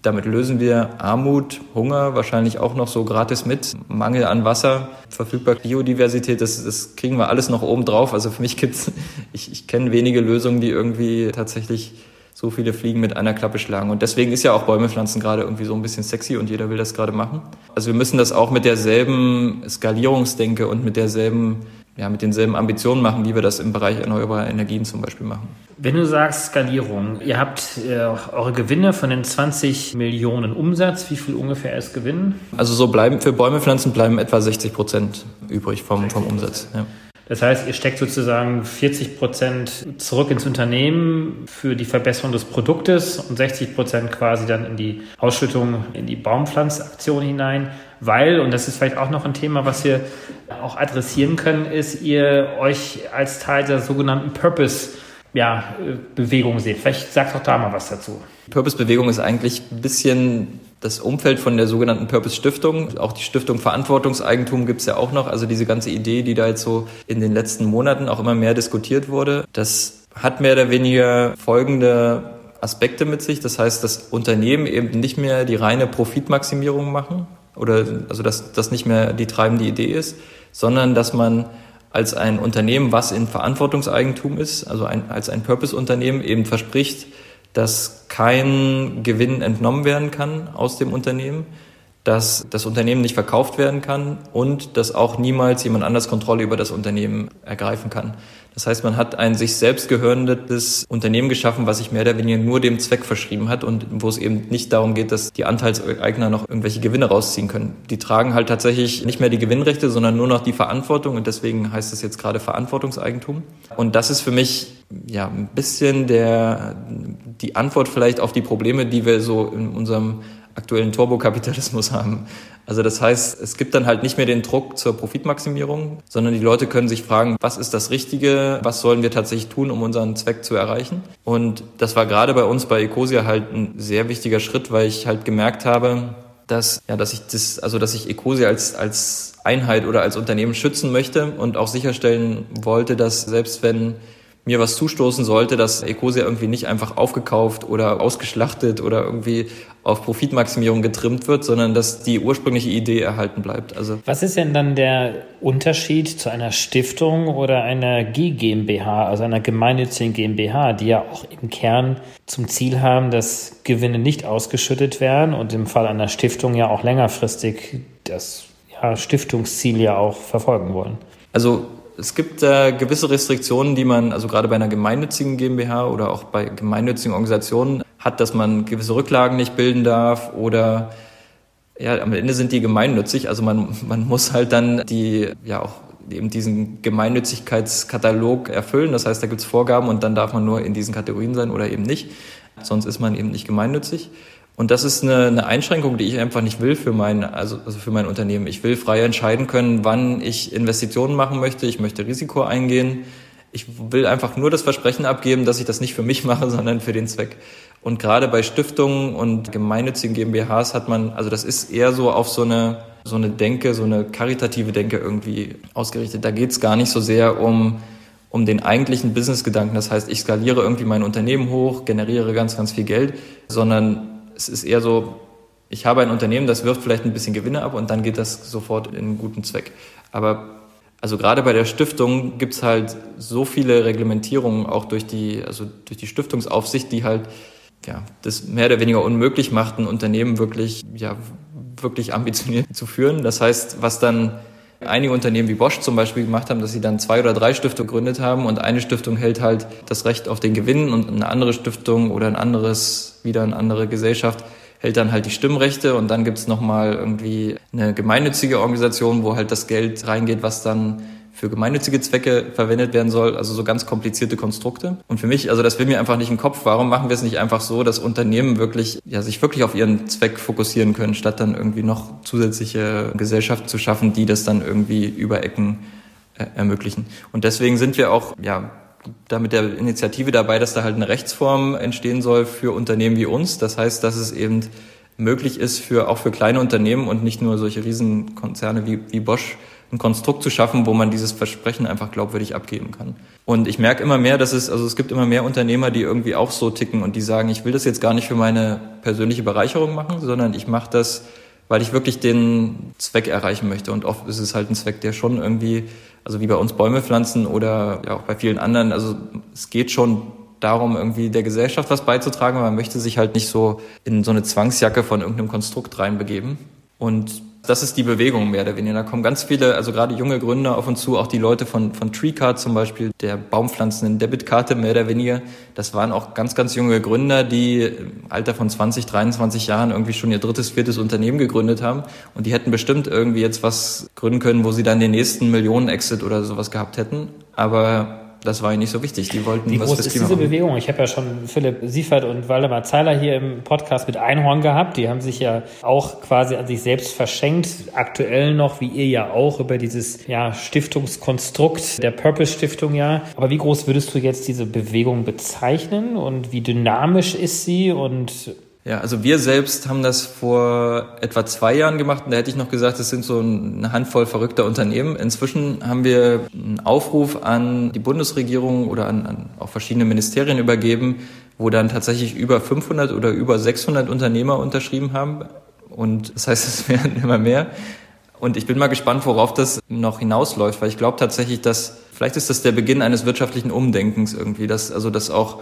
damit lösen wir Armut, Hunger wahrscheinlich auch noch so gratis mit, Mangel an Wasser, verfügbar Biodiversität, das, das kriegen wir alles noch oben drauf. Also für mich gibt's, [LAUGHS] ich, ich kenne wenige Lösungen, die irgendwie tatsächlich so viele Fliegen mit einer Klappe schlagen. Und deswegen ist ja auch Bäume pflanzen gerade irgendwie so ein bisschen sexy und jeder will das gerade machen. Also wir müssen das auch mit derselben Skalierungsdenke und mit derselben ja, mit denselben Ambitionen machen, wie wir das im Bereich erneuerbarer Energien zum Beispiel machen. Wenn du sagst Skalierung, ihr habt äh, eure Gewinne von den 20 Millionen Umsatz, wie viel ungefähr ist Gewinn? Also so bleiben für Bäume pflanzen bleiben etwa 60 Prozent übrig vom, vom Umsatz. Ja. Das heißt, ihr steckt sozusagen 40 Prozent zurück ins Unternehmen für die Verbesserung des Produktes und 60 Prozent quasi dann in die Ausschüttung, in die Baumpflanzaktion hinein, weil, und das ist vielleicht auch noch ein Thema, was wir auch adressieren können, ist, ihr euch als Teil der sogenannten Purpose ja, Bewegung seht. Vielleicht sagt doch da mal was dazu. Purpose-Bewegung ist eigentlich ein bisschen das Umfeld von der sogenannten Purpose Stiftung, auch die Stiftung Verantwortungseigentum gibt's ja auch noch. Also diese ganze Idee, die da jetzt so in den letzten Monaten auch immer mehr diskutiert wurde, das hat mehr oder weniger folgende Aspekte mit sich. Das heißt, dass Unternehmen eben nicht mehr die reine Profitmaximierung machen oder also dass das nicht mehr die treibende Idee ist, sondern dass man als ein Unternehmen, was in Verantwortungseigentum ist, also ein, als ein Purpose-Unternehmen eben verspricht, dass kein Gewinn entnommen werden kann aus dem Unternehmen, dass das Unternehmen nicht verkauft werden kann und dass auch niemals jemand anders Kontrolle über das Unternehmen ergreifen kann. Das heißt, man hat ein sich selbst gehörendes Unternehmen geschaffen, was sich mehr oder weniger nur dem Zweck verschrieben hat und wo es eben nicht darum geht, dass die Anteilseigner noch irgendwelche Gewinne rausziehen können. Die tragen halt tatsächlich nicht mehr die Gewinnrechte, sondern nur noch die Verantwortung und deswegen heißt es jetzt gerade Verantwortungseigentum. Und das ist für mich ja ein bisschen der die Antwort vielleicht auf die Probleme, die wir so in unserem aktuellen Turbokapitalismus haben. Also das heißt, es gibt dann halt nicht mehr den Druck zur Profitmaximierung, sondern die Leute können sich fragen, was ist das Richtige, was sollen wir tatsächlich tun, um unseren Zweck zu erreichen. Und das war gerade bei uns bei Ecosia halt ein sehr wichtiger Schritt, weil ich halt gemerkt habe, dass, ja, dass ich das, also dass ich Ecosia als, als Einheit oder als Unternehmen schützen möchte und auch sicherstellen wollte, dass selbst wenn mir was zustoßen sollte, dass Ecosia irgendwie nicht einfach aufgekauft oder ausgeschlachtet oder irgendwie auf Profitmaximierung getrimmt wird, sondern dass die ursprüngliche Idee erhalten bleibt. Also was ist denn dann der Unterschied zu einer Stiftung oder einer G GmbH, also einer gemeinnützigen GmbH, die ja auch im Kern zum Ziel haben, dass Gewinne nicht ausgeschüttet werden und im Fall einer Stiftung ja auch längerfristig das ja, Stiftungsziel ja auch verfolgen wollen? Also es gibt äh, gewisse Restriktionen, die man, also gerade bei einer gemeinnützigen GmbH oder auch bei gemeinnützigen Organisationen hat, dass man gewisse Rücklagen nicht bilden darf oder ja, am Ende sind die gemeinnützig. Also man, man muss halt dann die, ja auch eben diesen Gemeinnützigkeitskatalog erfüllen. Das heißt, da gibt es Vorgaben und dann darf man nur in diesen Kategorien sein oder eben nicht. Sonst ist man eben nicht gemeinnützig. Und das ist eine, eine Einschränkung, die ich einfach nicht will für mein, also, also für mein Unternehmen. Ich will frei entscheiden können, wann ich Investitionen machen möchte. Ich möchte Risiko eingehen. Ich will einfach nur das Versprechen abgeben, dass ich das nicht für mich mache, [LAUGHS] sondern für den Zweck. Und gerade bei Stiftungen und gemeinnützigen GmbHs hat man, also das ist eher so auf so eine, so eine Denke, so eine karitative Denke irgendwie ausgerichtet. Da geht's gar nicht so sehr um, um den eigentlichen Businessgedanken. Das heißt, ich skaliere irgendwie mein Unternehmen hoch, generiere ganz, ganz viel Geld, sondern es ist eher so, ich habe ein Unternehmen, das wirft vielleicht ein bisschen Gewinne ab und dann geht das sofort in einen guten Zweck. Aber also gerade bei der Stiftung gibt es halt so viele Reglementierungen, auch durch die, also durch die Stiftungsaufsicht, die halt ja, das mehr oder weniger unmöglich macht, ein Unternehmen wirklich, ja, wirklich ambitioniert zu führen. Das heißt, was dann einige Unternehmen wie Bosch zum Beispiel gemacht haben, dass sie dann zwei oder drei Stiftungen gegründet haben und eine Stiftung hält halt das Recht auf den Gewinn und eine andere Stiftung oder ein anderes, wieder eine andere Gesellschaft hält dann halt die Stimmrechte und dann gibt's nochmal irgendwie eine gemeinnützige Organisation, wo halt das Geld reingeht, was dann für gemeinnützige Zwecke verwendet werden soll, also so ganz komplizierte Konstrukte. Und für mich, also das will mir einfach nicht im Kopf, warum machen wir es nicht einfach so, dass Unternehmen wirklich, ja, sich wirklich auf ihren Zweck fokussieren können, statt dann irgendwie noch zusätzliche Gesellschaften zu schaffen, die das dann irgendwie über Ecken äh, ermöglichen. Und deswegen sind wir auch, ja, da mit der Initiative dabei, dass da halt eine Rechtsform entstehen soll für Unternehmen wie uns. Das heißt, dass es eben möglich ist für, auch für kleine Unternehmen und nicht nur solche Riesenkonzerne wie, wie Bosch, ein Konstrukt zu schaffen, wo man dieses Versprechen einfach glaubwürdig abgeben kann. Und ich merke immer mehr, dass es, also es gibt immer mehr Unternehmer, die irgendwie auch so ticken und die sagen, ich will das jetzt gar nicht für meine persönliche Bereicherung machen, sondern ich mache das, weil ich wirklich den Zweck erreichen möchte. Und oft ist es halt ein Zweck, der schon irgendwie, also wie bei uns Bäume pflanzen oder ja auch bei vielen anderen, also es geht schon darum, irgendwie der Gesellschaft was beizutragen, aber man möchte sich halt nicht so in so eine Zwangsjacke von irgendeinem Konstrukt reinbegeben. Und das ist die Bewegung mehr oder weniger. Da kommen ganz viele, also gerade junge Gründer auf uns zu, auch die Leute von, von TreeCard zum Beispiel, der baumpflanzenden Debitkarte mehr oder weniger. Das waren auch ganz, ganz junge Gründer, die im Alter von 20, 23 Jahren irgendwie schon ihr drittes, viertes Unternehmen gegründet haben. Und die hätten bestimmt irgendwie jetzt was gründen können, wo sie dann den nächsten Millionen-Exit oder sowas gehabt hätten. Aber das war ihnen nicht so wichtig. Die wollten Wie was groß ist diese machen. Bewegung? Ich habe ja schon Philipp Siefert und Waldemar Zeiler hier im Podcast mit Einhorn gehabt. Die haben sich ja auch quasi an sich selbst verschenkt. Aktuell noch, wie ihr ja auch, über dieses ja, Stiftungskonstrukt der Purpose Stiftung ja. Aber wie groß würdest du jetzt diese Bewegung bezeichnen und wie dynamisch ist sie und ja, also wir selbst haben das vor etwa zwei Jahren gemacht und da hätte ich noch gesagt, es sind so eine Handvoll verrückter Unternehmen. Inzwischen haben wir einen Aufruf an die Bundesregierung oder an, an auch verschiedene Ministerien übergeben, wo dann tatsächlich über 500 oder über 600 Unternehmer unterschrieben haben. Und das heißt, [LAUGHS] es werden immer mehr. Und ich bin mal gespannt, worauf das noch hinausläuft, weil ich glaube tatsächlich, dass vielleicht ist das der Beginn eines wirtschaftlichen Umdenkens irgendwie, dass also das auch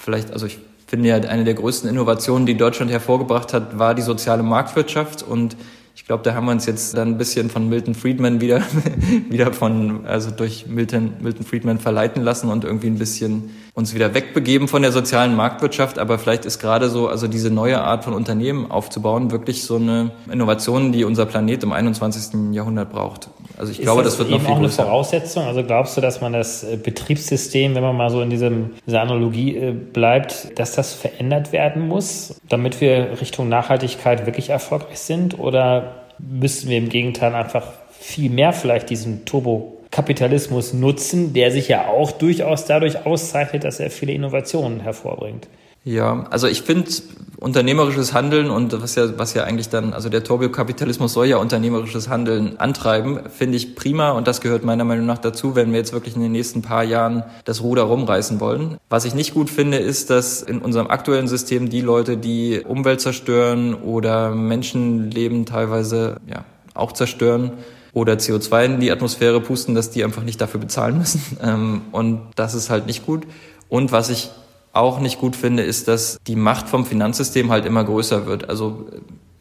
vielleicht, also ich finde ja, eine der größten Innovationen, die Deutschland hervorgebracht hat, war die soziale Marktwirtschaft. Und ich glaube, da haben wir uns jetzt dann ein bisschen von Milton Friedman wieder, [LAUGHS] wieder von, also durch Milton, Milton Friedman verleiten lassen und irgendwie ein bisschen uns wieder wegbegeben von der sozialen Marktwirtschaft. Aber vielleicht ist gerade so, also diese neue Art von Unternehmen aufzubauen, wirklich so eine Innovation, die unser Planet im 21. Jahrhundert braucht. Also ich ist glaube, das, das wird noch viel auch eine Voraussetzung. Also glaubst du, dass man das äh, Betriebssystem, wenn man mal so in diesem, dieser Analogie äh, bleibt, dass das verändert werden muss, damit wir Richtung Nachhaltigkeit wirklich erfolgreich sind? Oder müssten wir im Gegenteil einfach viel mehr vielleicht diesen Turbo Kapitalismus nutzen, der sich ja auch durchaus dadurch auszeichnet, dass er viele Innovationen hervorbringt. Ja, also ich finde unternehmerisches Handeln und was ja, was ja eigentlich dann, also der Turbokapitalismus soll ja unternehmerisches Handeln antreiben, finde ich prima und das gehört meiner Meinung nach dazu, wenn wir jetzt wirklich in den nächsten paar Jahren das Ruder rumreißen wollen. Was ich nicht gut finde, ist, dass in unserem aktuellen System die Leute, die Umwelt zerstören oder Menschenleben teilweise, ja, auch zerstören, oder CO2 in die Atmosphäre pusten, dass die einfach nicht dafür bezahlen müssen. [LAUGHS] Ähm, und das ist halt nicht gut. Und was ich auch nicht gut finde, ist, dass die Macht vom Finanzsystem halt immer größer wird. Also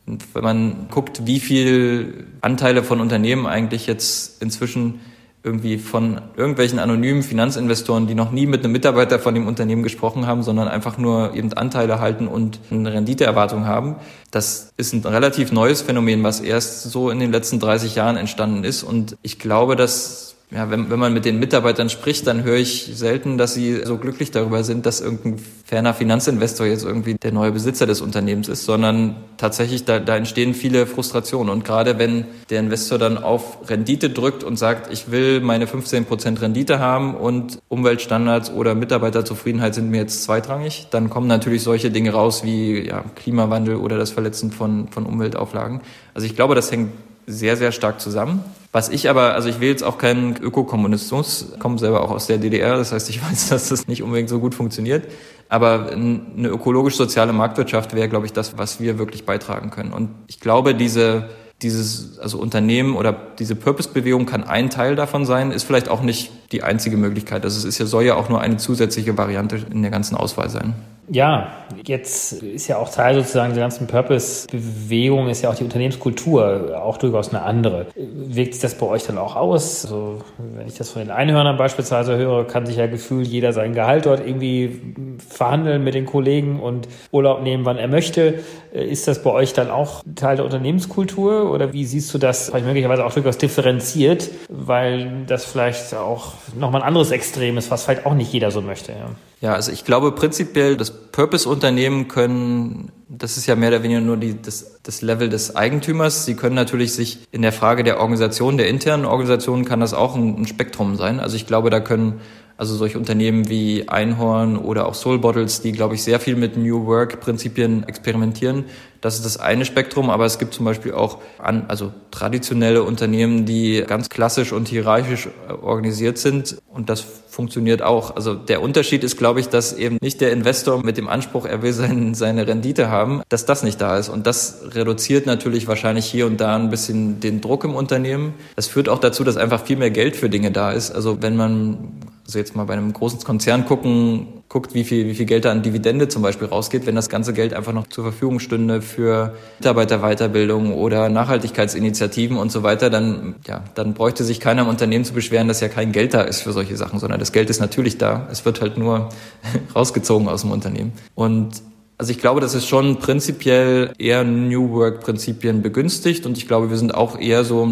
wenn man guckt, wie viel Anteile von Unternehmen eigentlich jetzt inzwischen irgendwie von irgendwelchen anonymen Finanzinvestoren, die noch nie mit einem Mitarbeiter von dem Unternehmen gesprochen haben, sondern einfach nur eben Anteile halten und eine Renditeerwartung haben. Das ist ein relativ neues Phänomen, was erst so in den letzten 30 Jahren entstanden ist. Und ich glaube, dass ja, wenn, wenn man mit den Mitarbeitern spricht, dann höre ich selten, dass sie so glücklich darüber sind, dass irgendein ferner Finanzinvestor jetzt irgendwie der neue Besitzer des Unternehmens ist, sondern tatsächlich da, da entstehen viele Frustrationen. Und gerade wenn der Investor dann auf Rendite drückt und sagt, ich will meine 15 Prozent Rendite haben und Umweltstandards oder Mitarbeiterzufriedenheit sind mir jetzt zweitrangig, dann kommen natürlich solche Dinge raus wie ja, Klimawandel oder das Verletzen von, von Umweltauflagen. Also ich glaube, das hängt sehr, sehr stark zusammen. Was ich aber, also ich will jetzt auch keinen Ökokommunismus, komme selber auch aus der DDR, das heißt, ich [LAUGHS] weiß, dass das nicht unbedingt so gut funktioniert. Aber eine ökologisch-soziale Marktwirtschaft wäre, glaube ich, das, was wir wirklich beitragen können. Und ich glaube, diese, dieses, also Unternehmen oder diese Purpose-Bewegung kann ein Teil davon sein, ist vielleicht auch nicht die einzige Möglichkeit. Also es ist ja, soll ja auch nur eine zusätzliche Variante in der ganzen Auswahl sein. Ja, jetzt ist ja auch Teil sozusagen der ganzen Purpose-Bewegung, ist ja auch die Unternehmenskultur auch durchaus eine andere. Wirkt sich das bei euch dann auch aus? Also, wenn ich das von den Einhörnern beispielsweise höre, kann sich ja gefühlt jeder sein Gehalt dort irgendwie verhandeln mit den Kollegen und Urlaub nehmen, wann er möchte. Ist das bei euch dann auch Teil der Unternehmenskultur oder wie siehst du das vielleicht möglicherweise auch durchaus differenziert, weil das vielleicht auch nochmal ein anderes Extrem ist, was vielleicht auch nicht jeder so möchte? Ja. Ja, also ich glaube prinzipiell, das Purpose-Unternehmen können, das ist ja mehr oder weniger nur die, das, das Level des Eigentümers. Sie können natürlich sich in der Frage der Organisation, der internen Organisation kann das auch ein, ein Spektrum sein. Also ich glaube, da können also solche Unternehmen wie Einhorn oder auch Soul Bottles, die, glaube ich, sehr viel mit New Work-Prinzipien experimentieren. Das ist das eine Spektrum, aber es gibt zum Beispiel auch an, also traditionelle Unternehmen, die ganz klassisch und hierarchisch äh, organisiert sind und das funktioniert auch. Also der Unterschied ist, glaube ich, dass eben nicht der Investor mit dem Anspruch, er will sein, seine Rendite haben, dass das nicht da ist. Und das reduziert natürlich wahrscheinlich hier und da ein bisschen den Druck im Unternehmen. Das führt auch dazu, dass einfach viel mehr Geld für Dinge da ist. Also wenn man also jetzt mal bei einem großen Konzern gucken, guckt, wie viel, wie viel Geld da an Dividende zum Beispiel rausgeht, wenn das ganze Geld einfach noch zur Verfügung stünde für Mitarbeiterweiterbildung oder Nachhaltigkeitsinitiativen und so weiter, dann, ja, dann bräuchte sich keiner im Unternehmen zu beschweren, dass ja kein Geld da ist für solche Sachen, sondern das Geld ist natürlich da. Es wird halt nur [LAUGHS] rausgezogen aus dem Unternehmen. Und also ich glaube, das ist schon prinzipiell eher New Work Prinzipien begünstigt und ich glaube, wir sind auch eher so,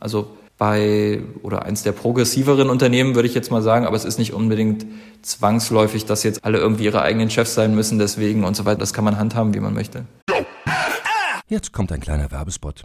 also bei oder eins der progressiveren Unternehmen, würde ich jetzt mal sagen, aber es ist nicht unbedingt zwangsläufig, dass jetzt alle irgendwie ihre eigenen Chefs sein müssen, deswegen und so weiter. Das kann man handhaben, wie man möchte. Jetzt kommt ein kleiner Werbespot.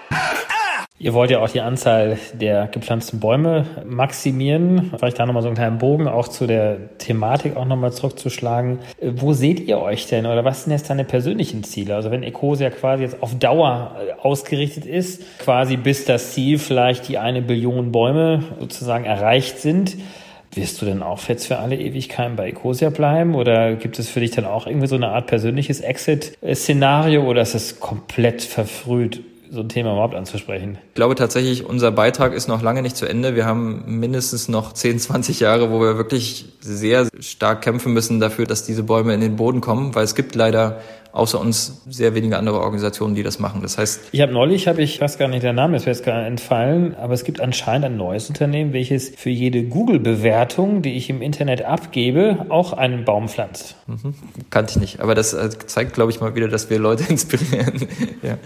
Ihr wollt ja auch die Anzahl der gepflanzten Bäume maximieren. Vielleicht da nochmal so einen kleinen Bogen auch zu der Thematik auch nochmal zurückzuschlagen. Wo seht ihr euch denn oder was sind jetzt deine persönlichen Ziele? Also wenn Ecosia quasi jetzt auf Dauer äh, ausgerichtet ist, quasi bis das Ziel vielleicht die eine Billion Bäume sozusagen erreicht sind, wirst du denn auch jetzt für alle Ewigkeiten bei Ecosia bleiben? Oder gibt es für dich dann auch irgendwie so eine Art persönliches Exit-Szenario oder ist es komplett verfrüht so ein Thema überhaupt anzusprechen? Ich glaube tatsächlich, unser Beitrag ist noch lange nicht zu Ende. Wir haben mindestens noch 10, 20 Jahre, wo wir wirklich sehr stark kämpfen müssen dafür, dass diese Bäume in den Boden kommen, weil es gibt leider außer uns sehr wenige andere Organisationen, die das machen. Das heißt, ich habe neulich, habe ich, weiß gar nicht der Name, ist mir jetzt gerade entfallen, aber es gibt anscheinend ein neues Unternehmen, welches für jede Google-Bewertung, die ich im Internet abgebe, auch einen Baum pflanzt. Mhm. Kannte ich nicht, aber das äh, zeigt, glaube ich, mal wieder, dass wir Leute [LAUGHS] inspirieren. ja.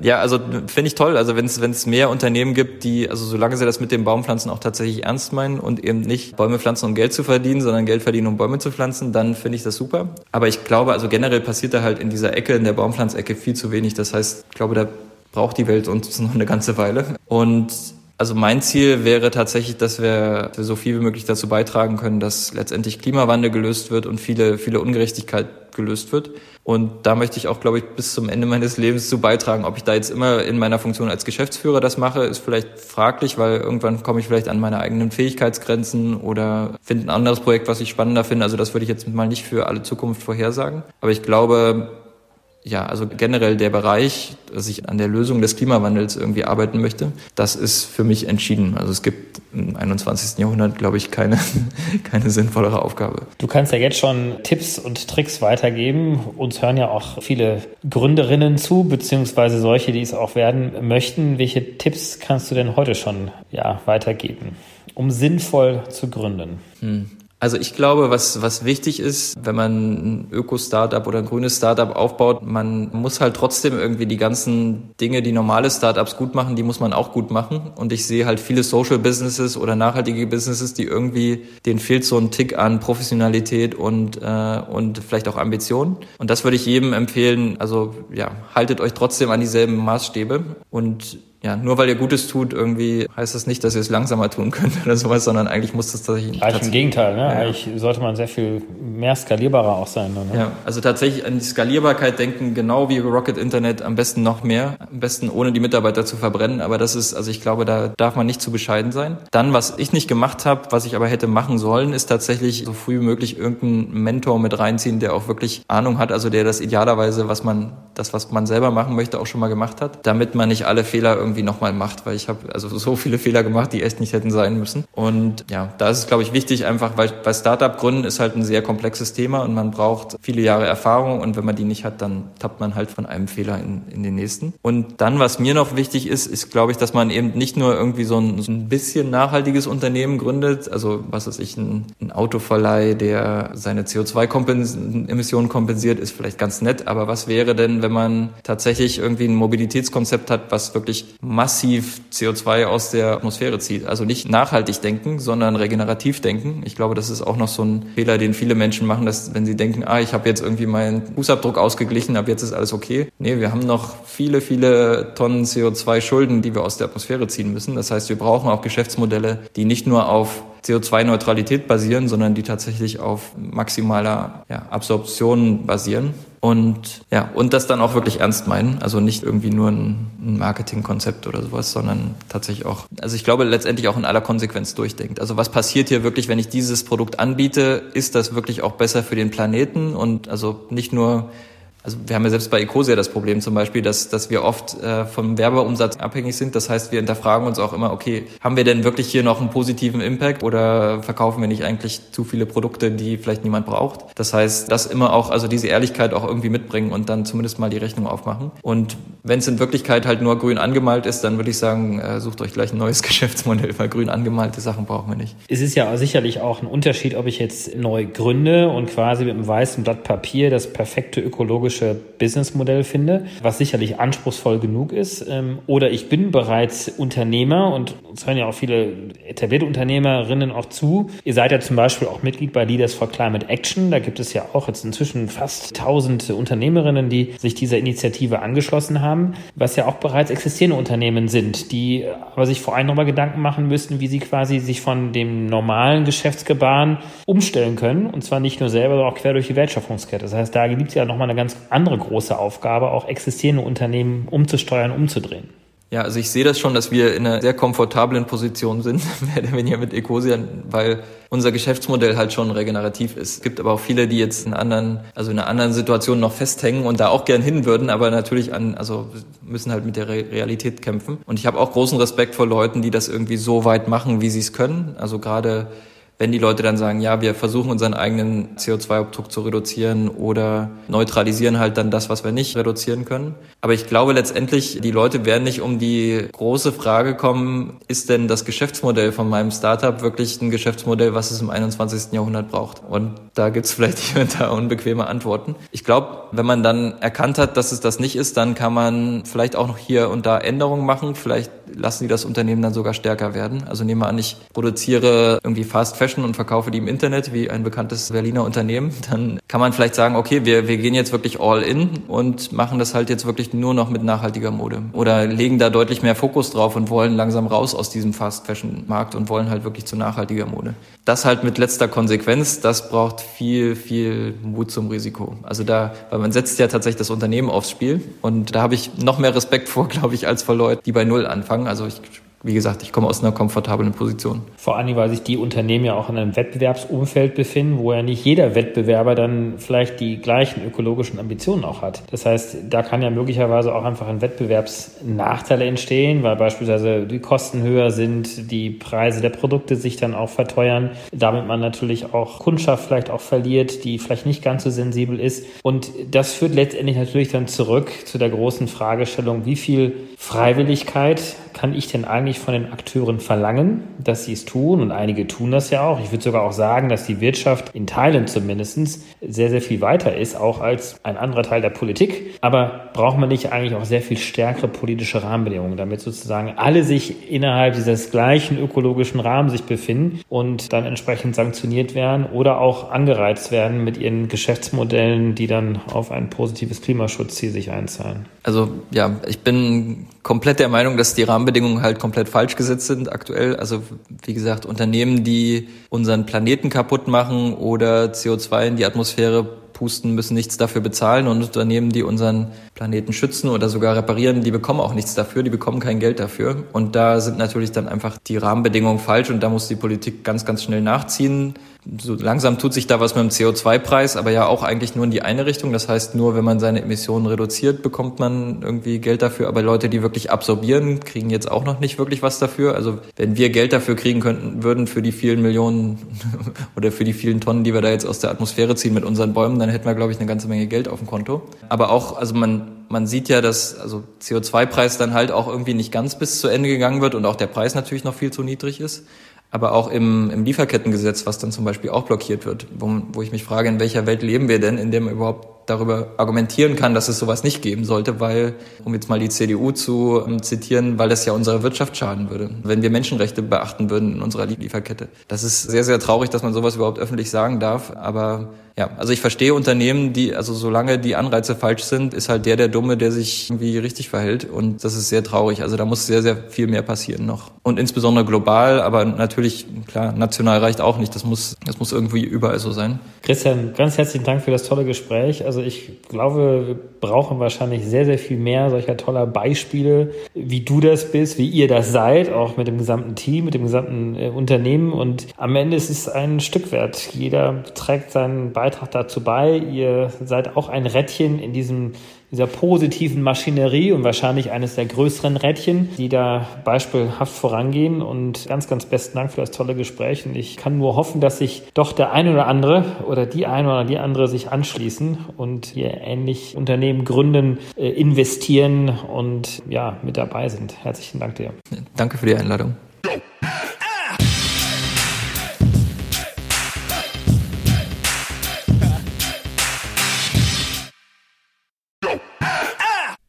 ja, also finde ich toll. Also wenn es mehr Unternehmen gibt, die, also solange sie das mit dem Baumpflanzen auch tatsächlich ernst meinen und eben nicht Bäume pflanzen, um Geld zu verdienen, sondern Geld verdienen, um Bäume zu pflanzen, dann finde ich das super. Aber ich glaube, also generell passiert da halt in dieser Ecke, in der Baumpflanzecke viel zu wenig. Das heißt, ich glaube, da braucht die Welt uns [LAUGHS] noch eine ganze Weile. Und also mein Ziel wäre tatsächlich, dass wir so viel wie möglich dazu beitragen können, dass letztendlich Klimawandel gelöst wird und viele, viele Ungerechtigkeit gelöst wird. Und da möchte ich auch, glaube ich, bis zum Ende meines Lebens zu beitragen. Ob ich da jetzt immer in meiner Funktion als Geschäftsführer das mache, ist vielleicht fraglich, weil irgendwann komme ich vielleicht an meine eigenen Fähigkeitsgrenzen oder finde ein anderes Projekt, was ich spannender finde. Also das würde ich jetzt mal nicht für alle Zukunft vorhersagen. Aber ich glaube, ja, also generell der Bereich, dass ich an der Lösung des Klimawandels irgendwie arbeiten möchte, das ist für mich entschieden. Also es gibt im 21. Jahrhundert, glaube ich, keine, [LAUGHS] keine sinnvollere Aufgabe. Du kannst ja jetzt schon Tipps und Tricks weitergeben. Uns hören ja auch viele Gründerinnen zu, beziehungsweise solche, die es auch werden möchten. Welche Tipps kannst du denn heute schon ja, weitergeben, um sinnvoll zu gründen? Hm. Also ich glaube, was, was wichtig ist, wenn man ein Öko-Startup oder ein grünes Startup aufbaut, man muss halt trotzdem irgendwie die ganzen Dinge, die normale Startups gut machen, die muss man auch gut machen. Und ich sehe halt viele Social Businesses oder nachhaltige Businesses, die irgendwie, denen fehlt so ein Tick an Professionalität und, äh, und vielleicht auch Ambition. Und das würde ich jedem empfehlen. Also ja, haltet euch trotzdem an dieselben Maßstäbe und ja, nur weil ihr Gutes tut, irgendwie heißt das nicht, dass ihr es langsamer tun könnt [LAUGHS] oder sowas, sondern eigentlich muss das tatsächlich. Eigentlich im Gegenteil, ne? Ja. Eigentlich sollte man sehr viel mehr skalierbarer auch sein. Ne? Ja, also tatsächlich an die Skalierbarkeit denken, genau wie Rocket Internet, am besten noch mehr, am besten ohne die Mitarbeiter zu verbrennen. Aber das ist, also ich glaube, da darf man nicht zu bescheiden sein. Dann, was ich nicht gemacht habe, was ich aber hätte machen sollen, ist tatsächlich so früh wie möglich irgendeinen Mentor mit reinziehen, der auch wirklich Ahnung hat, also der das idealerweise, was man, das, was man selber machen möchte, auch schon mal gemacht hat, damit man nicht alle Fehler irgendwie irgendwie nochmal macht, weil ich habe also so viele Fehler gemacht, die echt nicht hätten sein müssen. Und ja, da ist es, glaube ich, wichtig, einfach, weil bei Startup-Gründen ist halt ein sehr komplexes Thema und man braucht viele Jahre Erfahrung und wenn man die nicht hat, dann tappt man halt von einem Fehler in, in den nächsten. Und dann, was mir noch wichtig ist, ist, glaube ich, dass man eben nicht nur irgendwie so ein, so ein bisschen nachhaltiges Unternehmen gründet, also was weiß ich, ein, ein Autoverleih, der seine CO2-Emissionen kompensiert, ist vielleicht ganz nett, aber was wäre denn, wenn man tatsächlich irgendwie ein Mobilitätskonzept hat, was wirklich massiv CO2 aus der Atmosphäre zieht. Also nicht nachhaltig denken, sondern regenerativ denken. Ich glaube, das ist auch noch so ein Fehler, den viele Menschen machen, dass wenn sie denken, ah, ich habe jetzt irgendwie meinen Fußabdruck ausgeglichen, ab jetzt ist alles okay. Nee, wir haben noch viele, viele Tonnen CO2-Schulden, die wir aus der Atmosphäre ziehen müssen. Das heißt, wir brauchen auch Geschäftsmodelle, die nicht nur auf CO2-Neutralität basieren, sondern die tatsächlich auf maximaler ja, Absorption basieren. Und ja, und das dann auch wirklich ernst meinen. Also nicht irgendwie nur ein, Marketingkonzept oder sowas, sondern tatsächlich auch, also ich glaube letztendlich auch in aller Konsequenz durchdenkt. Also was passiert hier wirklich, wenn ich dieses Produkt anbiete? Ist das wirklich auch besser für den Planeten? Und also nicht nur also wir haben ja selbst bei Ecosia das Problem zum Beispiel, dass, dass wir oft äh, vom Werbeumsatz abhängig sind. Das heißt, wir hinterfragen uns auch immer, okay, haben wir denn wirklich hier noch einen positiven Impact oder verkaufen wir nicht eigentlich zu viele Produkte, die vielleicht niemand braucht? Das heißt, das immer auch, also diese Ehrlichkeit auch irgendwie mitbringen und dann zumindest mal die Rechnung aufmachen. Und wenn es in Wirklichkeit halt nur grün angemalt ist, dann würde ich sagen, äh, sucht euch gleich ein neues [LAUGHS] Geschäftsmodell, weil grün angemalte Sachen brauchen wir nicht. Es ist ja sicherlich auch ein Unterschied, ob ich jetzt neu gründe und quasi mit einem weißen Blatt Papier das perfekte ökologische ökologische Businessmodell finde, was sicherlich anspruchsvoll genug ist. Ähm, oder ich bin bereits Unternehmer und es hören ja auch viele etablierte Unternehmerinnen auch zu. Ihr seid ja zum Beispiel auch Mitglied bei Leaders for Climate Action. Da gibt es ja auch jetzt inzwischen fast tausend Unternehmerinnen, die sich dieser Initiative angeschlossen haben, was ja auch bereits existierende Unternehmen sind, die aber sich vor allem nochmal Gedanken machen müssten, wie sie quasi sich von dem normalen Geschäftsgebaren umstellen können. Und zwar nicht nur selber, sondern auch quer durch die Wertschöpfungskette. Das heißt, da gibt es ja nochmal eine ganz andere große Aufgabe, auch existierende Unternehmen umzusteuern, umzudrehen. Ja, also ich sehe das schon, dass wir in einer sehr komfortablen Position sind, [LAUGHS] mehr oder mit Ecosia, weil unser Geschäftsmodell halt schon regenerativ ist. Es gibt aber auch viele, die jetzt in anderen, also in einer anderen Situation noch festhängen und da auch gern hin würden, aber natürlich an, also müssen halt mit der Realität kämpfen. Und ich habe auch großen Respekt vor Leuten, die das irgendwie so weit machen, wie sie es können. Also gerade wenn die Leute dann sagen, ja, wir versuchen unseren eigenen CO2-Abdruck zu reduzieren oder neutralisieren halt dann das, was wir nicht reduzieren können. Aber ich glaube letztendlich, die Leute werden nicht um die große Frage kommen, ist denn das Geschäftsmodell von meinem Startup wirklich ein Geschäftsmodell, was es im 21. Jahrhundert braucht? Und da gibt's [LAUGHS] vielleicht hier und da unbequeme Antworten. Ich glaube, wenn man dann erkannt hat, dass es das nicht ist, dann kann man vielleicht auch noch hier und da Änderungen machen. Vielleicht lassen die das Unternehmen dann sogar stärker werden. Also nehmen wir an, ich produziere irgendwie Fast Fashion und verkaufe die im Internet wie ein bekanntes Berliner Unternehmen, [LAUGHS] dann kann man vielleicht sagen, okay, wir, wir gehen jetzt wirklich all in und machen das halt jetzt wirklich nur noch mit nachhaltiger Mode. Oder legen da deutlich mehr Fokus drauf und wollen langsam raus aus diesem Fast Fashion Markt und wollen halt wirklich zu nachhaltiger Mode. Das halt mit letzter Konsequenz, das braucht viel, viel Mut zum Risiko. Also da, weil man setzt ja tatsächlich das Unternehmen aufs Spiel und da habe ich noch mehr Respekt [LAUGHS] vor, glaube ich, als vor Leuten, die bei Null anfangen. Also ich wie gesagt, ich komme aus einer komfortablen Position. Vor allem, weil sich die Unternehmen ja auch in einem Wettbewerbsumfeld befinden, wo ja nicht jeder Wettbewerber dann vielleicht die gleichen ökologischen Ambitionen auch hat. Das heißt, da kann ja möglicherweise auch einfach ein Wettbewerbsnachteil entstehen, weil beispielsweise die Kosten höher sind, die Preise der Produkte sich dann auch verteuern, damit man natürlich auch Kundschaft vielleicht auch verliert, die vielleicht nicht ganz so sensibel ist. Und das führt letztendlich natürlich dann zurück zu der großen Fragestellung, wie viel Freiwilligkeit kann ich denn eigentlich von den Akteuren verlangen, dass sie es tun? Und einige tun das ja auch. Ich würde sogar auch sagen, dass die Wirtschaft in Teilen zumindest sehr, sehr viel weiter ist, auch als ein anderer Teil der Politik. Aber braucht man nicht eigentlich auch sehr viel stärkere politische Rahmenbedingungen, damit sozusagen alle sich innerhalb dieses gleichen ökologischen Rahmens sich befinden und dann entsprechend sanktioniert werden oder auch angereizt werden mit ihren Geschäftsmodellen, die dann auf ein positives Klimaschutzziel sich einzahlen? Also ja, ich bin komplett der Meinung, dass die Rahmenbedingungen halt komplett falsch gesetzt sind aktuell. Also wie gesagt, Unternehmen, die unseren Planeten kaputt machen oder CO2 in die Atmosphäre pusten, müssen nichts dafür bezahlen und Unternehmen, die unseren Planeten schützen oder sogar reparieren, die bekommen auch nichts dafür, die bekommen kein Geld dafür. Und da sind natürlich dann einfach die Rahmenbedingungen falsch und da muss die Politik ganz, ganz schnell nachziehen. So langsam tut sich da was mit dem CO2-Preis, aber ja auch eigentlich nur in die eine Richtung. Das heißt, nur wenn man seine Emissionen reduziert, bekommt man irgendwie Geld dafür. Aber Leute, die wirklich absorbieren, kriegen jetzt auch noch nicht wirklich was dafür. Also wenn wir Geld dafür kriegen könnten, würden für die vielen Millionen [LAUGHS] oder für die vielen Tonnen, die wir da jetzt aus der Atmosphäre ziehen mit unseren Bäumen, dann hätten wir, glaube ich, eine ganze Menge Geld auf dem Konto. Aber auch, also man, man sieht ja, dass also CO2-Preis dann halt auch irgendwie nicht ganz bis zu Ende gegangen wird und auch der Preis natürlich noch viel zu niedrig ist. Aber auch im, im Lieferkettengesetz, was dann zum Beispiel auch blockiert wird, wo, wo ich mich frage, in welcher Welt leben wir denn, in dem überhaupt darüber argumentieren kann, dass es sowas nicht geben sollte, weil, um jetzt mal die CDU zu ähm, zitieren, weil das ja unserer Wirtschaft schaden würde, wenn wir Menschenrechte beachten würden in unserer Lieferkette. Das ist sehr, sehr traurig, dass man sowas überhaupt öffentlich sagen darf, aber ja, also ich verstehe Unternehmen, die, also solange die Anreize falsch sind, ist halt der der Dumme, der sich irgendwie richtig verhält und das ist sehr traurig. Also da muss sehr, sehr viel mehr passieren noch. Und insbesondere global, aber natürlich, klar, national reicht auch nicht. Das muss, das muss irgendwie überall so sein. Christian, ganz herzlichen Dank für das tolle Gespräch. Also ich glaube, wir brauchen wahrscheinlich sehr, sehr viel mehr solcher toller Beispiele, wie du das bist, wie ihr das seid, auch mit dem gesamten Team, mit dem gesamten äh, Unternehmen. Und am Ende ist es ein Stück wert. Jeder trägt seinen Beitrag Beitrag dazu bei. Ihr seid auch ein Rädchen in diesem, dieser positiven Maschinerie und wahrscheinlich eines der größeren Rädchen, die da beispielhaft vorangehen. Und ganz, ganz besten Dank für das tolle Gespräch. Und ich kann nur hoffen, dass sich doch der eine oder andere oder die eine oder die andere sich anschließen und hier ähnlich Unternehmen gründen, äh, investieren und ja, mit dabei sind. Herzlichen Dank dir. Danke für die Einladung.